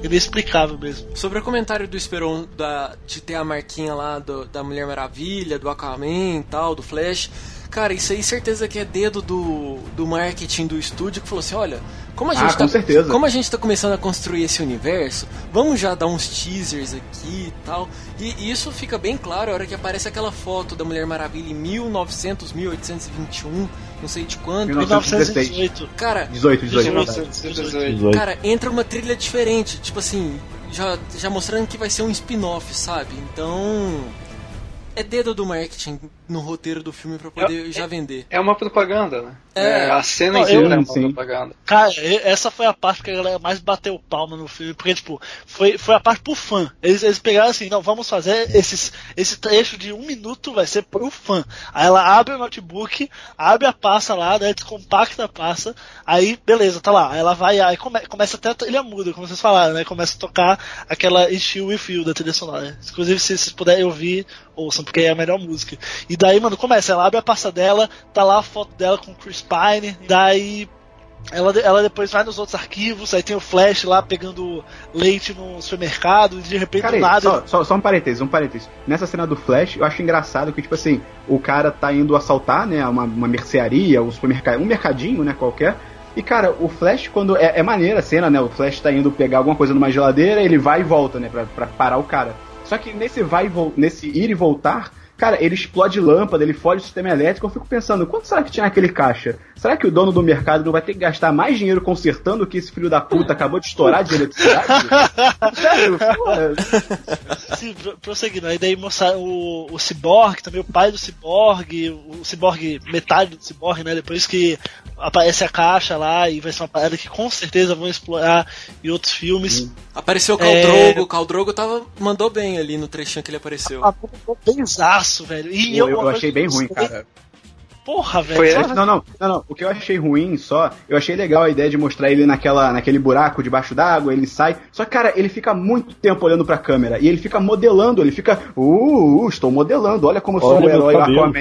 [SPEAKER 2] inexplicável mesmo.
[SPEAKER 1] Sobre o comentário do Esperon da, de ter a marquinha lá do, da Mulher Maravilha, do Aquaman e tal, do Flash. Cara, isso aí certeza que é dedo do, do marketing do estúdio que falou assim, olha, como a gente
[SPEAKER 3] ah, tá,
[SPEAKER 1] certeza. como a gente tá começando a construir esse universo, vamos já dar uns teasers aqui e tal. E, e isso fica bem claro a hora que aparece aquela foto da Mulher Maravilha em 1900, 1821, não sei de quando.
[SPEAKER 2] 1918.
[SPEAKER 1] Cara,
[SPEAKER 3] 18, 18,
[SPEAKER 1] 18. Cara, entra uma trilha diferente, tipo assim, já, já mostrando que vai ser um spin-off, sabe? Então, é dedo do marketing no roteiro do filme para poder é, já vender.
[SPEAKER 4] É uma propaganda, né?
[SPEAKER 1] É, é
[SPEAKER 4] a cena em si é uma sim. propaganda.
[SPEAKER 2] Cara, essa foi a parte que a galera mais bateu palma no filme, porque, tipo, foi, foi a parte pro fã. Eles, eles pegaram assim, não, vamos fazer esses, esse trecho de um minuto vai ser pro fã. Aí ela abre o notebook, abre a pasta lá, né, descompacta a pasta, aí, beleza, tá lá. Aí ela vai, aí come, começa até a trilha muda, como vocês falaram, né? Começa a tocar aquela Still With You da trilha sonora. Inclusive, se vocês puderem ouvir, ouçam, porque é a melhor música. E daí, mano, começa, ela abre a pasta dela, tá lá a foto dela com o Chris Pine, daí ela, ela depois vai nos outros arquivos, aí tem o Flash lá pegando leite no supermercado, e de repente
[SPEAKER 3] cara,
[SPEAKER 2] nada.
[SPEAKER 3] Só, só, só, um parênteses, um parênteses. Nessa cena do Flash, eu acho engraçado que, tipo assim, o cara tá indo assaltar, né, uma, uma mercearia, um supermercado, um mercadinho, né, qualquer. E, cara, o Flash, quando. É, é maneira a cena, né? O Flash tá indo pegar alguma coisa numa geladeira, ele vai e volta, né? Pra, pra parar o cara. Só que nesse vai nesse ir e voltar, Cara, ele explode lâmpada, ele foge o sistema elétrico. Eu fico pensando, quanto será que tinha naquele caixa? Será que o dono do mercado não vai ter que gastar mais dinheiro consertando o que esse filho da puta acabou de estourar de eletricidade? Sério,
[SPEAKER 2] Sim, prosseguindo. Aí daí mostrar o, o Cyborg, também o pai do Cyborg, o Cyborg, metade do Cyborg, né? Depois que aparece a caixa lá e vai ser uma parada que com certeza vão explorar em outros filmes. Hum.
[SPEAKER 1] Apareceu o Caldrogo, é... o Caldrogo tava, mandou bem ali no trechinho que ele apareceu. Ah,
[SPEAKER 2] bem velho. E
[SPEAKER 3] eu, eu, eu achei bem ruim, cara.
[SPEAKER 2] Porra, velho. Foi,
[SPEAKER 3] não, não, não, não. O que eu achei ruim só, eu achei legal a ideia de mostrar ele naquela, naquele buraco debaixo d'água, ele sai. Só que, cara, ele fica muito tempo olhando pra câmera e ele fica modelando, ele fica, uh, uh estou modelando, olha como eu sou o herói Aquaman.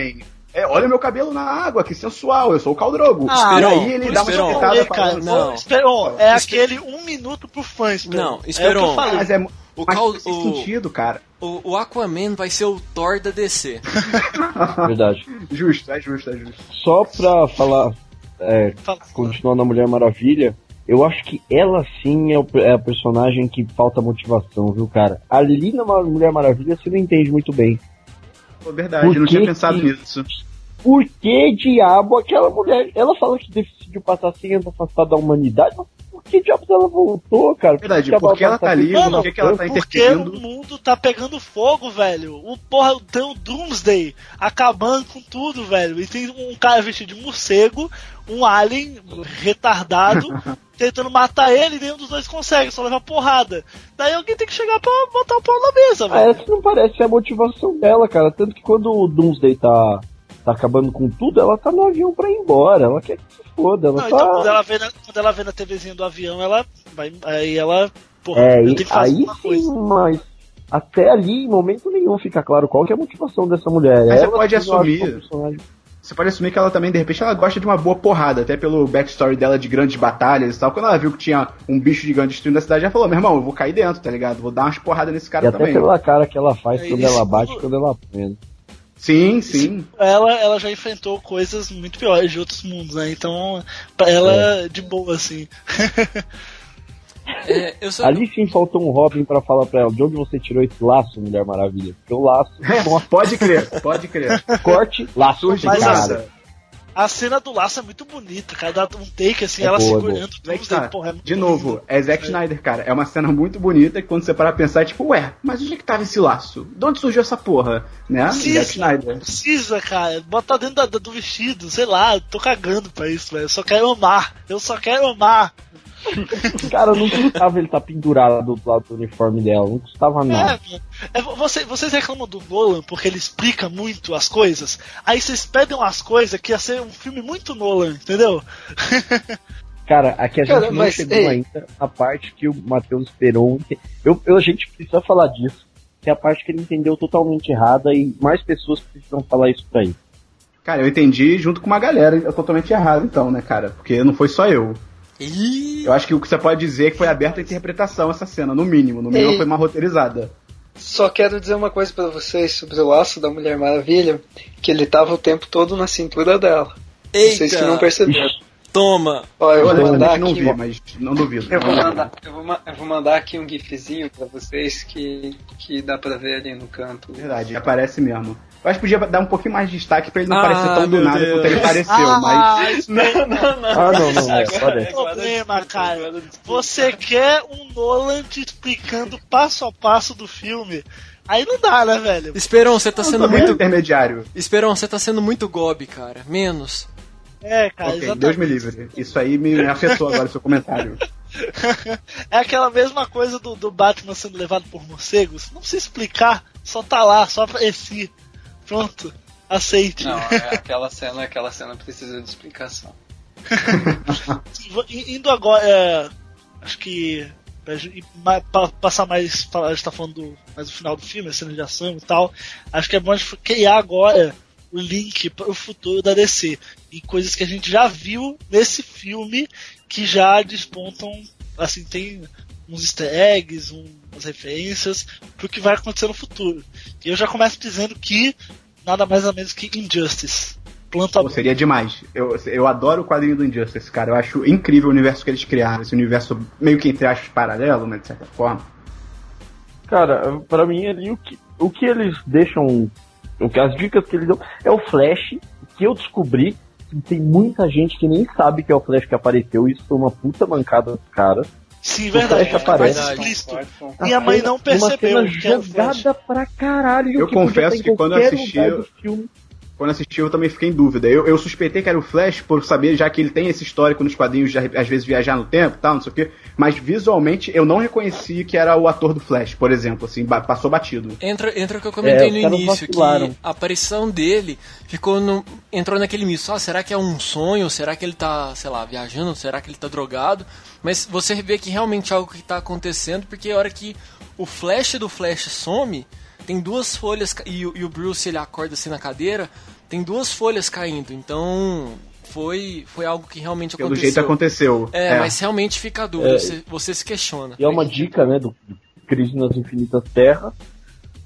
[SPEAKER 3] É, olha meu cabelo na água, que sensual, eu sou o Caldrogo.
[SPEAKER 1] Ah,
[SPEAKER 3] e
[SPEAKER 1] aí ele dá uma chapetada
[SPEAKER 2] pra Não, Esperon, é aquele um minuto pro fã,
[SPEAKER 1] Esperon. Não, Esperon.
[SPEAKER 3] É mas é, o mas cal... faz sentido, cara.
[SPEAKER 1] O, o, Aquaman vai ser o Thor da DC.
[SPEAKER 5] Verdade.
[SPEAKER 3] Justo, é justo, é justo.
[SPEAKER 5] Só pra falar, é, continuar na Mulher Maravilha, eu acho que ela sim é, o, é, a personagem que falta motivação, viu, cara? Ali na Mulher Maravilha você não entende muito bem.
[SPEAKER 3] Pô, verdade, Por eu não tinha pensado que, nisso.
[SPEAKER 5] Por que diabo aquela mulher. Ela fala que decidiu passar 100 anos afastada da humanidade, mas que diabos ela voltou, cara?
[SPEAKER 3] Verdade, por que ela tá ali? Mano, por que, ela tá interferindo?
[SPEAKER 2] Porque o mundo tá pegando fogo, velho. O porra, tem o Doomsday acabando com tudo, velho. E tem um cara vestido de morcego, um alien retardado. tentando matar ele e nenhum dos dois consegue, só leva porrada. Daí alguém tem que chegar pra botar o pau na mesa, velho.
[SPEAKER 5] Ah, essa não parece a motivação dela, cara. Tanto que quando o Doomsday tá, tá acabando com tudo, ela tá no avião pra ir embora. Ela quer que se foda. Ela não, tá... então,
[SPEAKER 2] quando, ela vê na, quando ela vê na TVzinha do avião, ela vai. Aí ela.
[SPEAKER 5] Porra, é, tem que fazer aí sim, coisa. mas até ali, em momento nenhum, fica claro qual que é a motivação dessa mulher.
[SPEAKER 3] Mas ela você pode assumir. Você pode assumir que ela também, de repente, ela gosta de uma boa porrada, até pelo backstory dela de grandes batalhas e tal. Quando ela viu que tinha um bicho gigante destruindo a cidade, ela falou: meu irmão, eu vou cair dentro, tá ligado? Vou dar umas porradas nesse cara
[SPEAKER 5] e
[SPEAKER 3] também.
[SPEAKER 5] Até pela cara que ela faz quando ela bate quando ela apanha.
[SPEAKER 3] Sim, sim.
[SPEAKER 2] Ela, ela já enfrentou coisas muito piores de outros mundos, né? Então, pra ela, é. de boa, assim.
[SPEAKER 5] É, só... Ali sim faltou um Robin para falar pra ela de onde você tirou esse laço, Mulher Maravilha. Porque o laço.
[SPEAKER 3] É, pode crer, pode crer.
[SPEAKER 5] Corte, laço, Surge
[SPEAKER 2] Mas cara. A cena do laço é muito bonita, cara. Dá um take assim, é ela boa, segurando
[SPEAKER 3] tudo. É tá. porra, é de novo, é Zack é. Snyder, cara. É uma cena muito bonita que quando você para pensar, é tipo, ué, mas onde é que tava esse laço? De onde surgiu essa porra? Né?
[SPEAKER 2] Precisa, Zack Snyder. Precisa, cara. Botar dentro da, do vestido, sei lá, tô cagando pra isso, velho. Eu só quero amar. Eu só quero amar.
[SPEAKER 5] Cara, não custava ele estar tá pendurado do lado do uniforme dela, não custava nada.
[SPEAKER 2] É, é, você, vocês reclamam do Nolan porque ele explica muito as coisas, aí vocês pedem umas coisas que ia ser um filme muito Nolan, entendeu?
[SPEAKER 5] Cara, aqui a gente Cara, não chegou ei. ainda na parte que o Matheus esperou. Eu, eu, a gente precisa falar disso, que é a parte que ele entendeu totalmente errada e mais pessoas precisam falar isso pra ele.
[SPEAKER 3] Cara, eu entendi junto com uma galera totalmente errado, então, né, cara? Porque não foi só eu. Eu acho que o que você pode dizer é que foi aberta a interpretação essa cena, no mínimo. No mínimo foi uma roteirizada.
[SPEAKER 4] Só quero dizer uma coisa para vocês sobre o laço da Mulher Maravilha, que ele tava o tempo todo na cintura dela. Eita. Vocês que não perceberam.
[SPEAKER 1] Toma!
[SPEAKER 4] Ó, eu vou mandar
[SPEAKER 3] não aqui, vi, mas não duvido.
[SPEAKER 4] Eu vou mandar, eu vou, eu vou mandar aqui um gifzinho para vocês que, que dá pra ver ali no canto.
[SPEAKER 3] Verdade, aparece mesmo. Eu acho que podia dar um pouquinho mais de destaque pra ele não ah, parecer tão do nada Deus. quanto ele pareceu, ah, mas.
[SPEAKER 2] Não, não, não. Ah, não, não. É, Agora é problema, cara. Você quer um Nolan te explicando passo a passo do filme. Aí não dá, né, velho?
[SPEAKER 1] Esperon, você tá sendo muito.
[SPEAKER 3] intermediário.
[SPEAKER 1] Esperon, você tá sendo muito gob, cara. Menos.
[SPEAKER 2] É, cara,
[SPEAKER 3] okay, Deus me livre. Isso aí me afetou agora o seu comentário.
[SPEAKER 2] é aquela mesma coisa do, do Batman sendo levado por morcegos. Não precisa explicar, só tá lá, só aparecer. Pronto, aceite.
[SPEAKER 4] Não, é aquela cena, aquela cena precisa de explicação.
[SPEAKER 2] Indo agora, é, acho que para passar mais, a gente tá falando do, mais do final do filme, a cena de ação e tal, acho que é bom a gente criar agora o link para o futuro da DC e coisas que a gente já viu nesse filme que já despontam, assim, tem uns easter eggs, umas referências pro que vai acontecer no futuro. E eu já começo dizendo que nada mais ou menos que Injustice.
[SPEAKER 3] Planta Pô, seria demais. Eu, eu adoro o quadrinho do Injustice, cara. Eu acho incrível o universo que eles criaram. Esse universo meio que entre aspas paralelo, né, de certa forma.
[SPEAKER 5] Cara, para mim ali o que, o que eles deixam. O que as dicas que eles dão é o Flash, que eu descobri que tem muita gente que nem sabe que é o Flash que apareceu. Isso foi uma puta mancada dos caras.
[SPEAKER 2] Sim, verdade. É mais explícito. Minha mãe não percebeu. Uma
[SPEAKER 5] cena jogada pra caralho.
[SPEAKER 3] Eu confesso que quando eu assisti quando assisti eu também fiquei em dúvida. Eu, eu suspeitei que era o Flash por saber, já que ele tem esse histórico nos quadrinhos de às vezes viajar no tempo e tal, não sei o quê. Mas visualmente eu não reconheci que era o ator do Flash, por exemplo, assim, passou batido.
[SPEAKER 1] Entra, entra o que eu comentei é, no início, que a aparição dele ficou no, entrou naquele misto. Ah, será que é um sonho? Será que ele tá, sei lá, viajando? Será que ele tá drogado? Mas você vê que realmente é algo que tá acontecendo, porque a hora que o Flash do Flash some, tem duas folhas e, e, o Bruce ele acorda assim na cadeira, tem duas folhas caindo. Então foi foi algo que realmente
[SPEAKER 3] Pelo aconteceu. Pelo jeito aconteceu.
[SPEAKER 1] É, é, mas realmente fica a dúvida, é, você, você, se questiona.
[SPEAKER 5] E é uma dica, né, do Crise nas Infinitas Terras.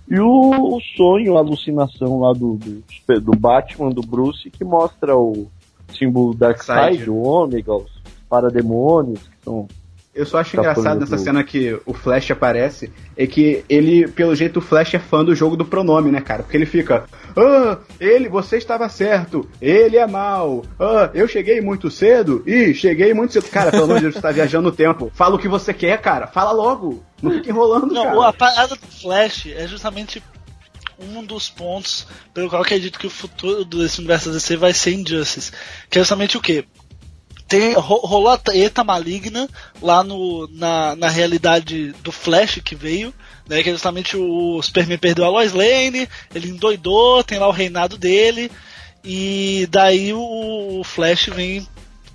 [SPEAKER 5] E o, o sonho, a alucinação lá do, do, do, Batman, do Bruce, que mostra o símbolo Darkseid, o Ômega, os parademônios, que são
[SPEAKER 3] Eu só acho tá engraçado nessa cena que o Flash aparece, é que ele, pelo jeito, o Flash é fã do jogo do pronome, né, cara? Porque ele fica, ah, ele, você estava certo, ele é mal, ah, eu cheguei muito cedo, e cheguei muito cedo. Cara, pelo amor de Deus, você tá viajando no tempo. Fala o que você quer, cara, fala logo, não fica enrolando, não, cara.
[SPEAKER 2] a parada do Flash é justamente um dos pontos pelo qual eu acredito que o futuro desse universo DC vai ser Injustice. Que é justamente o quê? Tem, rolou a treta maligna lá no, na, na realidade do Flash que veio, né? Que é justamente o Superman perdeu a Lois Lane, ele endoidou, tem lá o reinado dele, e daí o, o Flash vem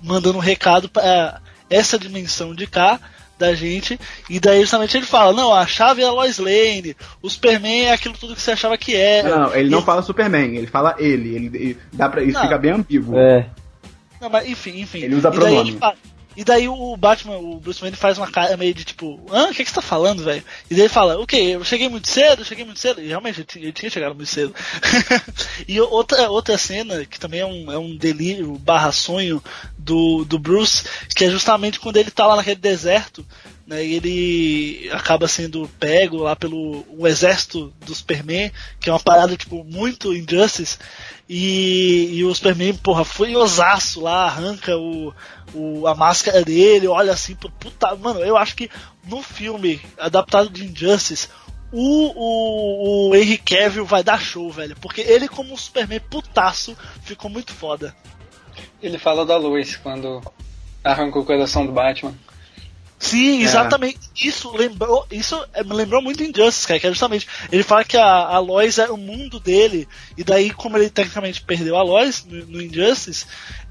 [SPEAKER 2] mandando um recado para essa dimensão de cá da gente, e daí justamente ele fala, não, a chave é a Lois Lane, o Superman é aquilo tudo que você achava que era.
[SPEAKER 3] Não, ele não fala Superman, ele fala ele, ele, ele dá pra, isso não, fica bem ambíguo.
[SPEAKER 5] É.
[SPEAKER 2] Não, mas enfim, enfim.
[SPEAKER 3] Ele usa e pronome. Daí
[SPEAKER 2] e daí o Batman, o Bruce Wayne faz uma cara meio de tipo, hã? O que, que você tá falando, velho? E daí ele fala, o okay, Eu cheguei muito cedo, cheguei muito cedo. E realmente, ele tinha chegado muito cedo. e outra, outra cena, que também é um, é um delírio barra sonho do, do Bruce, que é justamente quando ele tá lá naquele deserto, né? Ele acaba sendo pego lá pelo o exército do Superman, que é uma parada, tipo, muito Injustice. E, e o Superman, porra, furiosaço lá, arranca o, o, a máscara dele, olha assim, puta, mano, eu acho que no filme adaptado de Injustice, o, o, o Henry Cavill vai dar show, velho, porque ele como um Superman putaço ficou muito foda.
[SPEAKER 4] Ele fala da luz quando arranca o coração do Batman.
[SPEAKER 2] Sim, é. exatamente. É. Isso lembrou, isso me lembrou muito Injustice, cara, que é justamente ele fala que a, a Lois é o mundo dele e daí como ele tecnicamente perdeu a Lois no, no Injustice,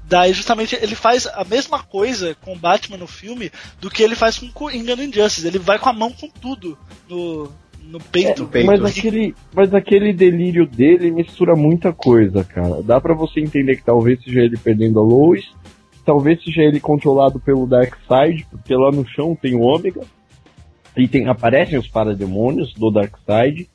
[SPEAKER 2] daí justamente ele faz a mesma coisa com o Batman no filme do que ele faz com o Coringa no Injustice. Ele vai com a mão com tudo no no peito.
[SPEAKER 5] É, mas, aquele, mas aquele delírio dele mistura muita coisa, cara. Dá para você entender que talvez seja ele perdendo a Lois, talvez seja ele controlado pelo Darkseid, porque lá no chão tem o Ômega, e tem, aparecem os parademônios do Darkseid.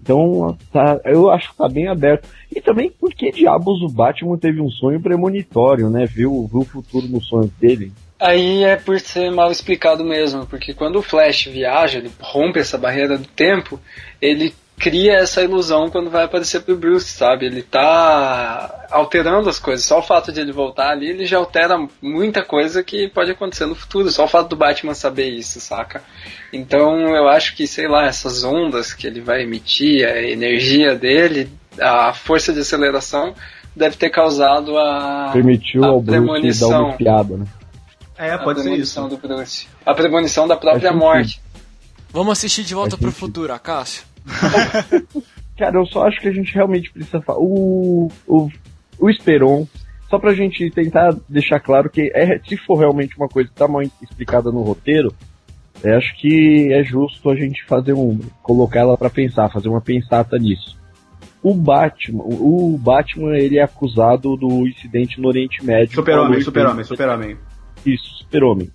[SPEAKER 5] Então, tá, eu acho que tá bem aberto. E também porque diabos o Batman teve um sonho premonitório, né? Viu, viu o futuro no sonho dele.
[SPEAKER 4] Aí é por ser mal explicado mesmo, porque quando o Flash viaja, ele rompe essa barreira do tempo, ele cria essa ilusão quando vai aparecer pro Bruce, sabe? Ele tá alterando as coisas. Só o fato de ele voltar ali, ele já altera muita coisa que pode acontecer no futuro. Só o fato do Batman saber isso, saca? Então eu acho que, sei lá, essas ondas que ele vai emitir, a energia dele, a força de aceleração, deve ter causado a.
[SPEAKER 5] Permitiu a ao Bruce dar uma piada, né?
[SPEAKER 3] É, pode ser isso.
[SPEAKER 4] Do Bruce. A premonição da própria morte.
[SPEAKER 1] Vamos assistir de volta pro futuro, Acácio?
[SPEAKER 5] Cara, eu só acho que a gente realmente precisa falar. O, o, o Esperon, só pra gente tentar deixar claro que é, se for realmente uma coisa que tá mal explicada no roteiro, é, acho que é justo a gente fazer um. colocar ela para pensar, fazer uma pensata nisso. O Batman, o Batman, ele é acusado do incidente no Oriente Médio.
[SPEAKER 3] Super-Homem, Super-Homem, Super-Homem.
[SPEAKER 5] Isso, Super-Homem.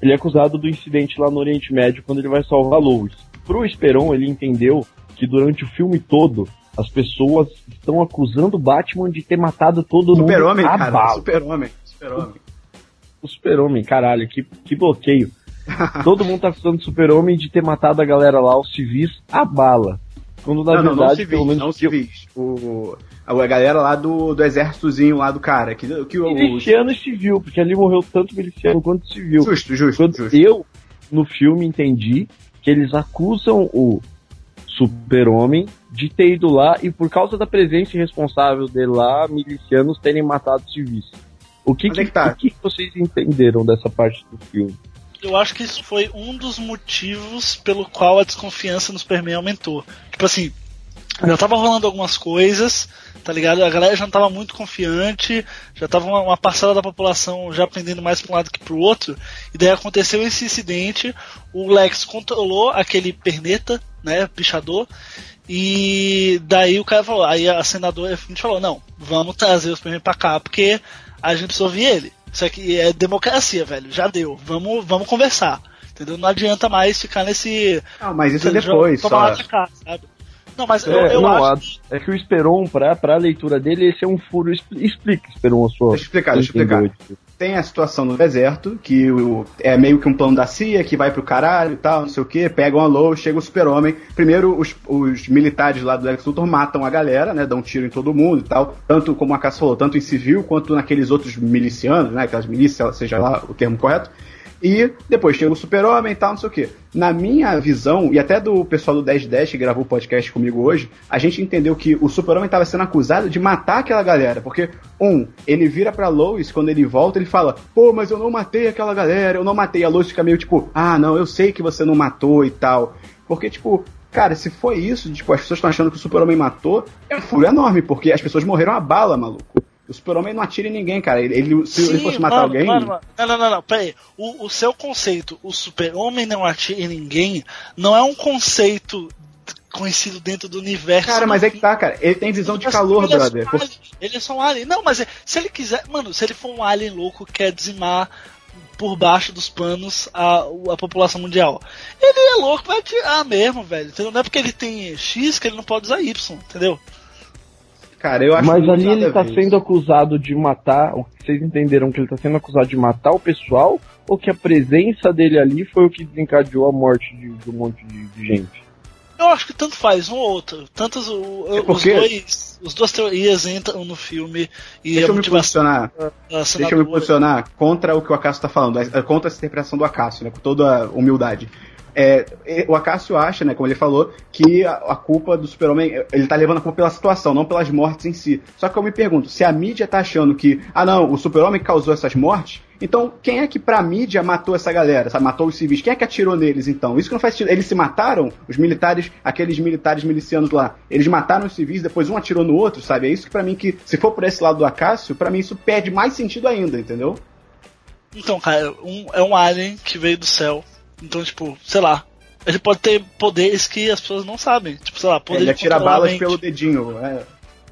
[SPEAKER 5] Ele é acusado do incidente lá no Oriente Médio quando ele vai salvar Lois pro Esperon, ele entendeu que durante o filme todo as pessoas estão acusando o Batman de ter matado todo
[SPEAKER 3] mundo. Super-Homem, cara. Super-Homem. Super-Homem.
[SPEAKER 5] O Super-Homem, caralho, que, que bloqueio. todo mundo tá acusando o Super-Homem de ter matado a galera lá, os civis, a bala. Quando na não, verdade, não, não civis, pelo menos.
[SPEAKER 3] Não civis. O, a galera lá do, do exércitozinho lá do cara. Que, que
[SPEAKER 5] miliciano o... e civil, porque ali morreu tanto miliciano quanto civil.
[SPEAKER 3] Justo, justo,
[SPEAKER 5] Quando
[SPEAKER 3] justo.
[SPEAKER 5] Eu, no filme, entendi que eles acusam o Super-Homem de ter ido lá e por causa da presença irresponsável dele lá, milicianos terem matado civis. O que, que, é que, tá? o que vocês entenderam dessa parte do filme?
[SPEAKER 2] Eu acho que isso foi um dos motivos pelo qual a desconfiança no Superman aumentou. Tipo assim, já tava rolando algumas coisas, tá ligado? A galera já não tava muito confiante, já tava uma, uma parcela da população já pendendo mais para um lado que para o outro, e daí aconteceu esse incidente, o Lex controlou aquele perneta, né, pichador, e daí o cara falou, aí a senadora a falou, não, vamos trazer os Superman pra cá, porque a gente precisa ouvir ele. Isso aqui é democracia, velho, já deu, vamos, vamos conversar. Entendeu? Não adianta mais ficar nesse.
[SPEAKER 3] Não, mas isso é depois. Só.
[SPEAKER 2] Cá, sabe? Não, mas eu, é, eu não,
[SPEAKER 5] acho. É que o Esperon, pra, pra leitura dele, esse é um furo. Explica, Esperon, a sua.
[SPEAKER 3] Deixa eu explicar, deixa eu explicar. Tem a situação no deserto, que o, é meio que um plano da CIA, que vai pro caralho e tal, não sei o que, pegam a Lois, chega o super-homem. Primeiro, os, os militares lá do Lex Luthor matam a galera, né, dão um tiro em todo mundo e tal, tanto como a Cass falou, tanto em civil quanto naqueles outros milicianos, né, aquelas milícias, seja lá o termo correto. E depois chega o Super-Homem e tal, não sei o quê. Na minha visão, e até do pessoal do 1010 que gravou o podcast comigo hoje, a gente entendeu que o Super-Homem estava sendo acusado de matar aquela galera. Porque, um, ele vira pra Lois, quando ele volta, ele fala: pô, mas eu não matei aquela galera, eu não matei. A Lois fica meio tipo: ah, não, eu sei que você não matou e tal. Porque, tipo, Cara, se foi isso, tipo, as pessoas estão achando que o Super-Homem matou, é um furo enorme, porque as pessoas morreram a bala, maluco. O super-homem não atira em ninguém, cara. Ele, ele se Sim, ele fosse matar mano, alguém. Mano, mano.
[SPEAKER 2] Não, não, não, não, peraí. O, o seu conceito, o super-homem não atira em ninguém, não é um conceito conhecido dentro do universo.
[SPEAKER 3] Cara, mas é que tá, cara. Ele tem visão de calor, ele brother.
[SPEAKER 2] É ele é só um alien. Não, mas é, se ele quiser. Mano, se ele for um alien louco que quer dizimar por baixo dos panos a, a população mundial. Ele é louco pra atirar mesmo, velho. Entendeu? Não é porque ele tem X que ele não pode usar Y, entendeu?
[SPEAKER 5] Cara, eu acho Mas ali ele tá sendo acusado de matar. Vocês entenderam que ele tá sendo acusado de matar o pessoal? Ou que a presença dele ali foi o que desencadeou a morte de, de um monte de, de, gente?
[SPEAKER 2] Eu acho que tanto faz, um ou outro. Tantos é os dois. Os duas teorias entram no filme e
[SPEAKER 3] Deixa eu me posicionar. Deixa eu me posicionar contra o que o Acácio tá falando, contra essa interpretação do Acácio, né? Com toda a humildade. É, o Acácio acha, né, como ele falou, que a, a culpa do super-homem, ele tá levando a culpa pela situação, não pelas mortes em si. Só que eu me pergunto, se a mídia tá achando que, ah não, o super-homem causou essas mortes, então quem é que pra mídia matou essa galera, sabe, matou os civis? Quem é que atirou neles então? Isso que não faz sentido. Eles se mataram, os militares, aqueles militares milicianos lá, eles mataram os civis, depois um atirou no outro, sabe? É isso que pra mim que, se for por esse lado do Acácio, pra mim isso perde mais sentido ainda, entendeu?
[SPEAKER 2] Então, cara, um, é um alien que veio do céu então, tipo, sei lá. Ele pode ter poderes que as pessoas não sabem. Tipo, sei lá, poder
[SPEAKER 3] Ele atira balas pelo dedinho, é.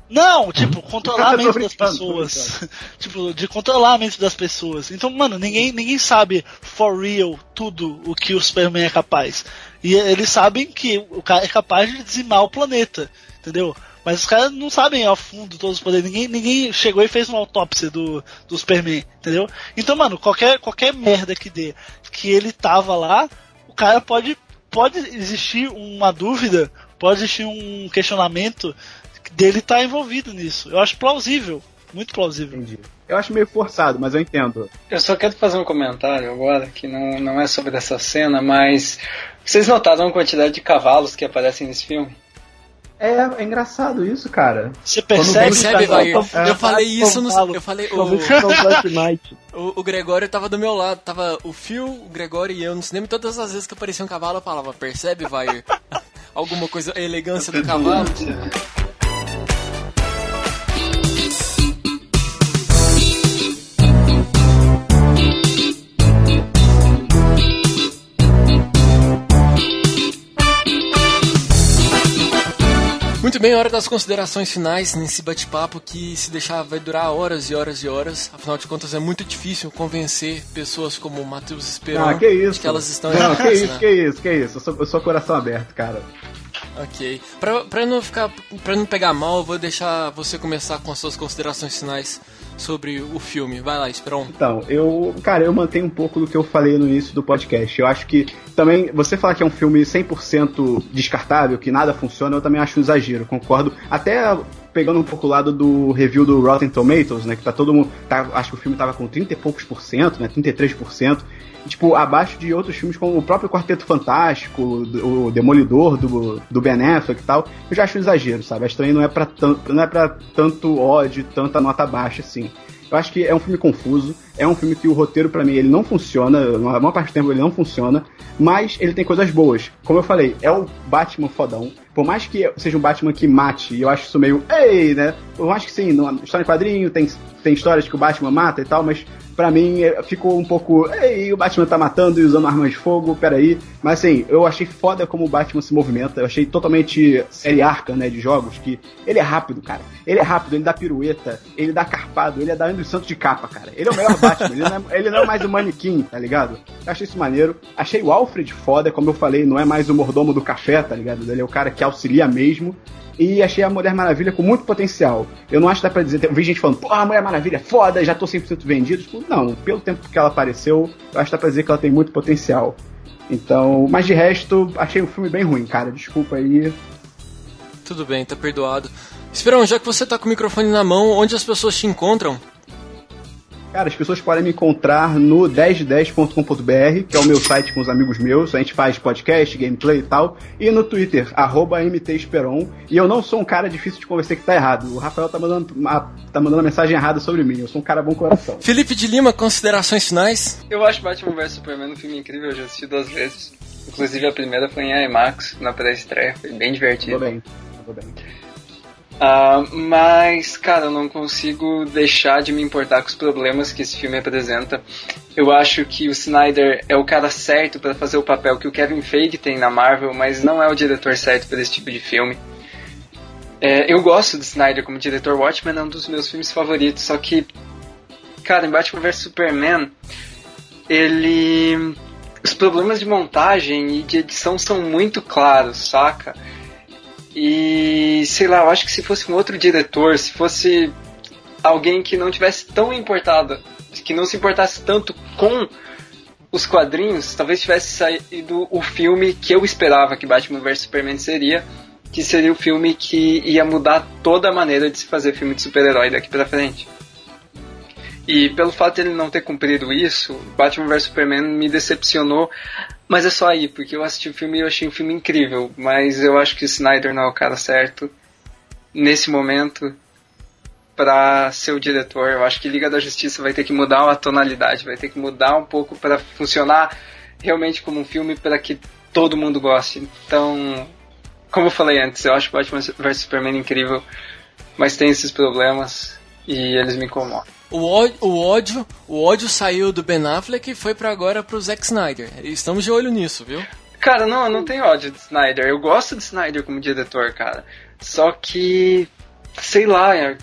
[SPEAKER 2] Não, tipo, controlar a mente das pessoas. tipo, de controlar a mente das pessoas. Então, mano, ninguém, ninguém sabe for real tudo o que o Superman é capaz. E eles sabem que o cara é capaz de dizimar o planeta, entendeu? Mas os caras não sabem ao fundo todos os poderes. Ninguém, ninguém chegou e fez uma autópsia do, do Superman, entendeu? Então, mano, qualquer, qualquer merda que dê que ele tava lá, o cara pode. Pode existir uma dúvida, pode existir um questionamento dele estar tá envolvido nisso. Eu acho plausível. Muito plausível.
[SPEAKER 3] Entendi. Eu acho meio forçado, mas eu entendo.
[SPEAKER 4] Eu só quero fazer um comentário agora, que não, não é sobre essa cena, mas vocês notaram a quantidade de cavalos que aparecem nesse filme?
[SPEAKER 3] É, é engraçado isso, cara.
[SPEAKER 2] Você percebe,
[SPEAKER 1] percebe Vair? Eu falei isso no. Eu falei. O, o, o Gregório tava do meu lado. Tava o Phil, o Gregório e eu no cinema. Todas as vezes que aparecia um cavalo, eu falava: Percebe, Vair? Alguma coisa, a elegância do cavalo. Muito bem, hora das considerações finais nesse bate-papo que se deixar vai durar horas e horas e horas. Afinal de contas, é muito difícil convencer pessoas como o Matheus Esperon
[SPEAKER 3] ah, que, isso?
[SPEAKER 1] de que elas estão
[SPEAKER 3] Não, que isso, né? que isso, que isso. Eu sou, eu sou coração aberto, cara.
[SPEAKER 1] Ok. Pra, pra não ficar. para não pegar mal, eu vou deixar você começar com as suas considerações finais sobre o filme. Vai lá, Esperon.
[SPEAKER 3] Então, eu. Cara, eu mantenho um pouco do que eu falei no início do podcast. Eu acho que também. Você falar que é um filme 100% descartável, que nada funciona, eu também acho um exagero, concordo. Até pegando um pouco o lado do review do Rotten Tomatoes, né? Que tá todo mundo. Tá, acho que o filme tava com 30 e poucos por cento, né? 33% tipo, abaixo de outros filmes como o próprio Quarteto Fantástico, o Demolidor do, do Ben Affleck e tal, eu já acho um exagero, sabe? Acho que não é pra, tanto, não é pra tanto ódio, tanta nota baixa assim. Eu acho que é um filme confuso, é um filme que o roteiro para mim ele não funciona, a maior parte do tempo ele não funciona, mas ele tem coisas boas. Como eu falei, é o Batman fodão. Por mais que seja um Batman que mate, e eu acho isso meio, ei, né? Por mais que sim, no, história em quadrinho tem, tem histórias que o Batman mata e tal, mas para mim é, ficou um pouco. Ei, o Batman tá matando e usando armas de fogo, peraí. Mas assim, eu achei foda como o Batman se movimenta. Eu achei totalmente série arca, né, de jogos, que ele é rápido, cara. Ele é rápido, ele dá pirueta, ele dá carpado, ele é da Andrew Santos de capa, cara. Ele é o melhor Batman, ele, não é, ele não é mais o manequim, tá ligado? Eu achei isso maneiro. Achei o Alfred foda, como eu falei, não é mais o mordomo do café, tá ligado? Ele é o cara que auxilia mesmo. E achei a Mulher Maravilha com muito potencial. Eu não acho que dá pra dizer. Eu vi gente falando, pô, a Mulher Maravilha é foda, já tô 100% vendido. Tipo, não, pelo tempo que ela apareceu, eu acho que dá pra dizer que ela tem muito potencial. Então, mas de resto, achei o filme bem ruim, cara. Desculpa aí.
[SPEAKER 1] Tudo bem, tá perdoado. Esperão, já que você tá com o microfone na mão, onde as pessoas te encontram?
[SPEAKER 3] Cara, as pessoas podem me encontrar no 1010.com.br, que é o meu site com os amigos meus. A gente faz podcast, gameplay e tal. E no Twitter, MTEsperon. E eu não sou um cara difícil de convencer que tá errado. O Rafael tá mandando, tá mandando mensagem errada sobre mim. Eu sou um cara bom coração.
[SPEAKER 1] Felipe de Lima, considerações finais?
[SPEAKER 4] Eu acho Batman vs Superman um filme incrível. Eu já assisti duas vezes. Inclusive a primeira foi em IMAX, na pré-estreia. Foi bem divertido.
[SPEAKER 3] Tudo bem, tudo bem.
[SPEAKER 4] Uh, mas, cara, eu não consigo deixar de me importar com os problemas que esse filme apresenta. Eu acho que o Snyder é o cara certo para fazer o papel que o Kevin Feige tem na Marvel, mas não é o diretor certo para esse tipo de filme. É, eu gosto do Snyder como diretor, Watchmen é um dos meus filmes favoritos, só que, cara, em Batman vs Superman, ele. Os problemas de montagem e de edição são muito claros, saca? E sei lá, eu acho que se fosse um outro diretor, se fosse alguém que não tivesse tão importado, que não se importasse tanto com os quadrinhos, talvez tivesse saído o filme que eu esperava que Batman vs Superman seria, que seria o filme que ia mudar toda a maneira de se fazer filme de super-herói daqui pra frente. E pelo fato de ele não ter cumprido isso, Batman vs Superman me decepcionou mas é só aí, porque eu assisti o filme e eu achei o filme incrível. Mas eu acho que o Snyder não é o cara certo nesse momento para ser o diretor. Eu acho que Liga da Justiça vai ter que mudar a tonalidade, vai ter que mudar um pouco para funcionar realmente como um filme para que todo mundo goste. Então, como eu falei antes, eu acho Batman vs Superman incrível, mas tem esses problemas e eles me incomodam.
[SPEAKER 1] O ódio, o ódio, o ódio saiu do Ben Affleck e foi para agora pro Zack Snyder. Estamos de olho nisso, viu?
[SPEAKER 4] Cara, não, eu não tenho ódio de Snyder. Eu gosto de Snyder como diretor, cara. Só que, sei lá, é,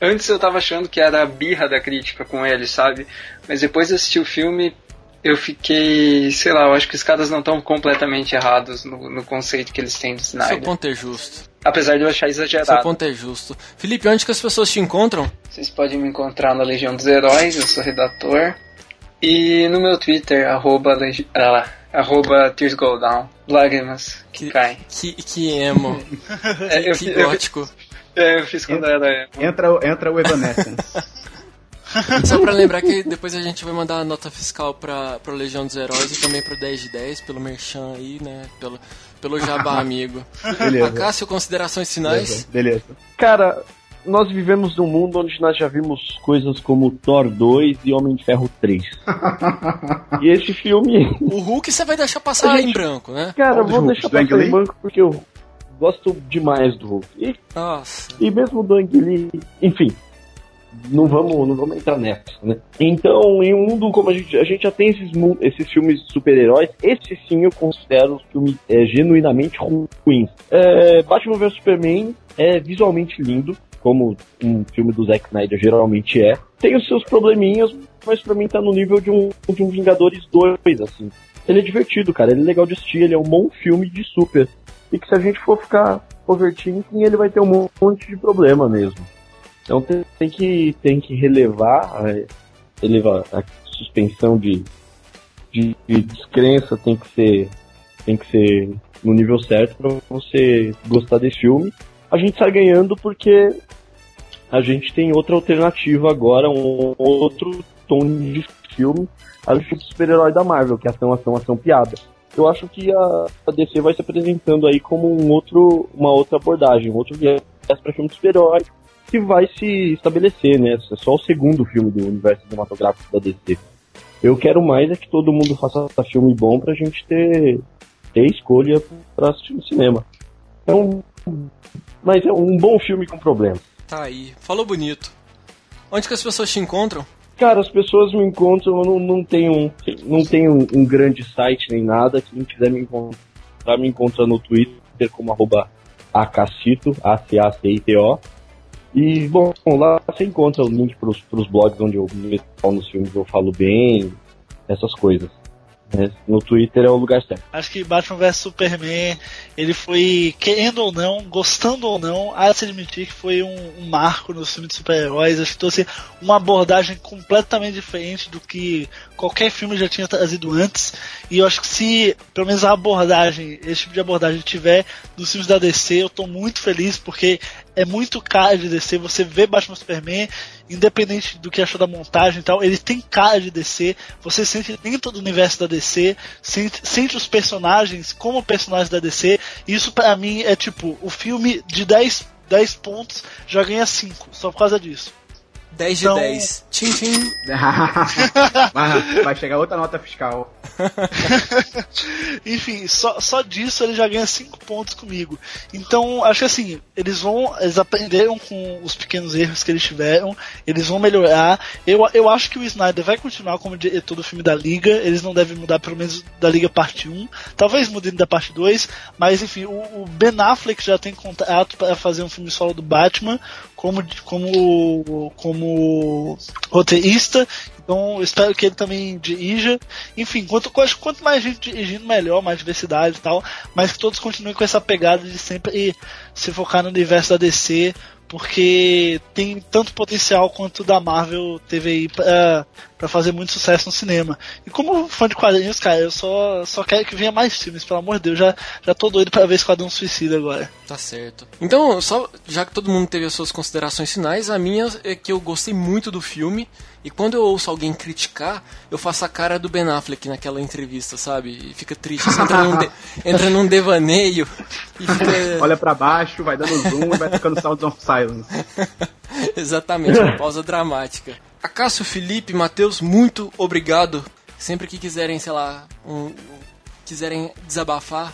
[SPEAKER 4] antes eu tava achando que era a birra da crítica com ele, sabe? Mas depois de assistir o filme, eu fiquei, sei lá, eu acho que os caras não estão completamente errados no, no, conceito que eles têm do Snyder.
[SPEAKER 1] Seu ponto é justo.
[SPEAKER 4] Apesar de eu achar exagerado.
[SPEAKER 1] Seu ponto é justo. Felipe, onde que as pessoas te encontram?
[SPEAKER 4] Vocês podem me encontrar na Legião dos Heróis, eu sou redator. E no meu Twitter, arroba, legi... ah, arroba Tears Go Down. Lágrimas que, que caem.
[SPEAKER 1] Que, que emo. é, que, eu, que gótico.
[SPEAKER 4] Eu, é, eu fiz quando
[SPEAKER 3] entra,
[SPEAKER 4] era
[SPEAKER 3] emo. Entra, entra o Evanescence.
[SPEAKER 1] Só pra lembrar que depois a gente vai mandar a nota fiscal pra, pro Legião dos Heróis e também pro 10 de 10, pelo Merchan aí, né? Pelo, pelo Jabá Amigo. Beleza. Acácio, considerações finais?
[SPEAKER 3] Beleza. Beleza.
[SPEAKER 5] Cara, nós vivemos num mundo onde nós já vimos coisas como Thor 2 e Homem de Ferro 3. e esse filme.
[SPEAKER 1] O Hulk você vai deixar passar gente... em branco, né?
[SPEAKER 5] Cara, eu vou deixar passar em branco porque eu gosto demais do Hulk. E,
[SPEAKER 1] Nossa.
[SPEAKER 5] E mesmo do Ang Lee, enfim, não vamos, não vamos entrar nessa, né? Então, em um mundo como a gente, a gente já tem esses, esses filmes de super-heróis, esse sim eu considero filme é, genuinamente ruins. É, Batman vs Superman é visualmente lindo, como um filme do Zack Snyder geralmente é. Tem os seus probleminhas, mas pra mim tá no nível de um, de um Vingadores 2, assim. Ele é divertido, cara, ele é legal de assistir, ele é um bom filme de super. E que se a gente for ficar overthinking, ele vai ter um monte de problema mesmo. Então tem, que, tem que relevar, elevar a suspensão de, de, de, descrença tem que ser tem que ser no nível certo para você gostar desse filme. A gente sai ganhando porque a gente tem outra alternativa agora, um outro tom de filme, além do super-herói da Marvel, que é ação, ação, ação, piada. Eu acho que a, a DC vai se apresentando aí como um outro, uma outra abordagem, um outro viés para filme de super-herói, que vai se estabelecer, né? É só o segundo filme do universo cinematográfico da DC. Eu quero mais é que todo mundo faça filme bom pra gente ter, ter escolha pra assistir no cinema. Então, mas é um bom filme com problemas.
[SPEAKER 1] Tá aí. Falou bonito. Onde que as pessoas te encontram?
[SPEAKER 5] Cara, as pessoas me encontram, eu não, não tenho, não tenho um, um grande site nem nada. Quem quiser me encontrar, me encontra no Twitter como arroba acacito, A-C-A-C-I-T-O. E, bom, lá você encontra o link pros, pros blogs onde eu nos filmes eu falo bem, essas coisas. É, no Twitter é o lugar certo.
[SPEAKER 2] Acho que Batman vs Superman, ele foi, querendo ou não, gostando ou não, de se admitir que foi um, um marco no filme de super-heróis. Acho que trouxe uma abordagem completamente diferente do que qualquer filme já tinha trazido antes. E eu acho que se, pelo menos a abordagem, esse tipo de abordagem tiver nos filmes da DC, eu tô muito feliz porque é muito cara de DC. Você vê Batman Superman, independente do que achou da montagem e tal, ele tem cara de DC. Você sente dentro do universo da DC, sente, sente os personagens como personagens da DC. Isso para mim é tipo, o filme de 10, 10 pontos já ganha 5, só por causa disso.
[SPEAKER 1] 10 de então... 10. Tchim, tchim.
[SPEAKER 3] vai, chegar outra nota fiscal.
[SPEAKER 2] Enfim, só, só disso ele já ganha 5 pontos comigo. Então, acho que assim, eles vão. Eles aprenderam com os pequenos erros que eles tiveram, eles vão melhorar. Eu, eu acho que o Snyder vai continuar como diretor do filme da Liga. Eles não devem mudar, pelo menos, da Liga parte 1. Talvez mudem da parte 2. Mas enfim, o, o Ben Affleck já tem contrato para fazer um filme solo do Batman como, como, como roteirista. Então espero que ele também dirija. Enfim, quanto, quanto mais gente dirigindo, melhor, mais diversidade e tal. Mas que todos continuem com essa pegada de sempre se focar no universo da DC porque tem tanto potencial quanto da Marvel teve aí pra, fazer muito sucesso no cinema. E como fã de quadrinhos, cara, eu só, só quero que venha mais filmes, pelo amor de Deus, já, já tô doido pra ver Esquadrão Suicida agora.
[SPEAKER 1] Tá certo. Então, só já que todo mundo teve as suas considerações finais, a minha é que eu gostei muito do filme. E quando eu ouço alguém criticar, eu faço a cara do Ben Affleck naquela entrevista, sabe? E fica triste. Você entra num, de, entra num devaneio e fica...
[SPEAKER 3] Olha para baixo, vai dando zoom e vai tocando Sounds of Silence.
[SPEAKER 1] Exatamente, uma pausa dramática. Acácio, Felipe, Matheus, muito obrigado. Sempre que quiserem, sei lá, um, quiserem desabafar,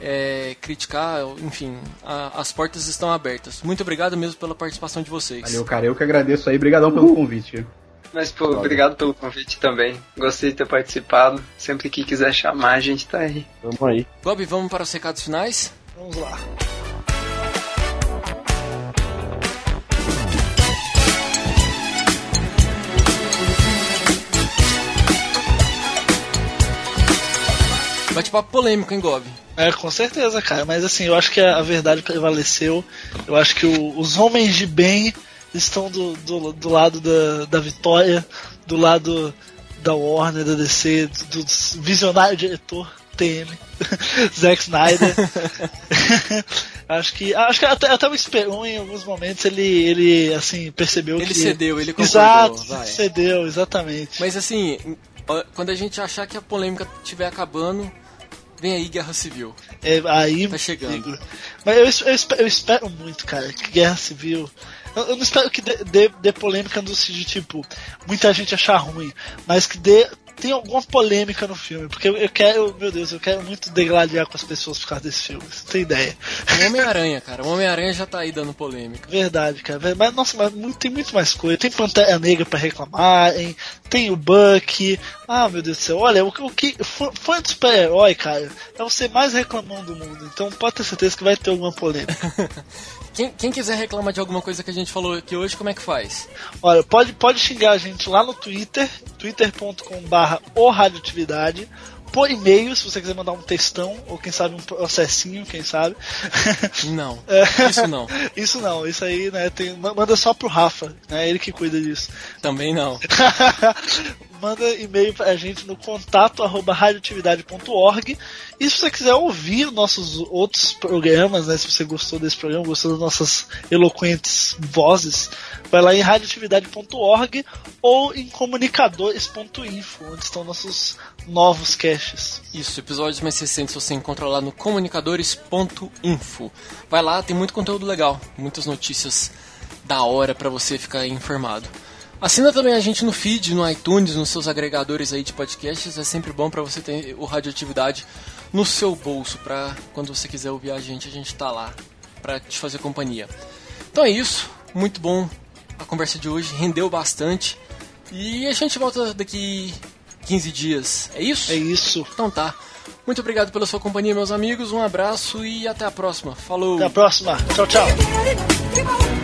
[SPEAKER 1] é, criticar, enfim, a, as portas estão abertas. Muito obrigado mesmo pela participação de vocês.
[SPEAKER 3] Valeu, cara. Eu que agradeço aí. Obrigadão pelo convite.
[SPEAKER 4] Mas, pô, obrigado pelo convite também. Gostei de ter participado. Sempre que quiser chamar, a gente tá aí.
[SPEAKER 5] Vamos aí.
[SPEAKER 1] Bob, vamos para os recados finais?
[SPEAKER 2] Vamos lá.
[SPEAKER 1] Bate-papo polêmico, hein, Gob?
[SPEAKER 2] É, com certeza, cara. Mas assim, eu acho que a verdade prevaleceu. Eu acho que o, os homens de bem estão do, do, do lado da, da vitória, do lado da Warner, da DC, do, do visionário diretor TM, Zack Snyder. acho que acho que até, até o Esperon em alguns momentos ele ele assim percebeu
[SPEAKER 1] ele
[SPEAKER 2] que
[SPEAKER 1] ele cedeu, ele concordou,
[SPEAKER 2] Exato,
[SPEAKER 1] vai.
[SPEAKER 2] cedeu, exatamente.
[SPEAKER 1] Mas assim, quando a gente achar que a polêmica estiver acabando, vem aí Guerra Civil.
[SPEAKER 2] É, aí
[SPEAKER 1] tá chegando.
[SPEAKER 2] Mas eu, eu, espero, eu espero muito, cara, que Guerra Civil eu, não espero que dê, dê, dê polêmica no sentido de, tipo, muita gente achar ruim, mas que dê tem alguma polêmica no filme, porque eu, quero, meu Deus, eu quero muito degladiar com as pessoas por causa desse filme, você tem ideia.
[SPEAKER 1] O Homem-Aranha, cara, o Homem-Aranha já tá aí dando polêmica.
[SPEAKER 2] Verdade, cara, mas nossa, mas tem muito mais coisa. Tem Pantera Negra pra reclamarem, tem o Buck, ah meu Deus do céu, olha, o, o que. Fã de super-herói, cara, é você mais reclamando do mundo, então pode ter certeza que vai ter alguma polêmica.
[SPEAKER 1] Quem, quem, quiser reclamar de alguma coisa que a gente falou aqui hoje, como é que faz?
[SPEAKER 2] Olha, pode, pode xingar a gente lá no Twitter, twitter.com/barra radioatividade por e-mail, se você quiser mandar um textão, ou quem sabe um processinho, quem sabe.
[SPEAKER 1] Não, isso não.
[SPEAKER 2] isso não, isso aí, né, tem, manda só pro Rafa, né, ele que cuida disso.
[SPEAKER 1] Também não.
[SPEAKER 2] manda e-mail pra gente no contato arroba radioatividade.org e se você quiser ouvir nossos outros programas, né, se você gostou desse programa, gostou das nossas eloquentes vozes, vai lá em radioatividade.org ou em comunicadores.info, onde estão nossos novos caches.
[SPEAKER 1] Isso, episódios mais recentes você encontra lá no comunicadores.info. Vai lá, tem muito conteúdo legal, muitas notícias da hora para você ficar informado. Assina também a gente no feed, no iTunes, nos seus agregadores aí de podcasts. É sempre bom para você ter o Radioatividade no seu bolso, para quando você quiser ouvir a gente, a gente tá lá para te fazer companhia. Então é isso, muito bom a conversa de hoje, rendeu bastante. E a gente volta daqui 15 dias. É isso?
[SPEAKER 2] É isso.
[SPEAKER 1] Então tá. Muito obrigado pela sua companhia, meus amigos. Um abraço e até a próxima. Falou.
[SPEAKER 2] Até a próxima. Tchau, tchau.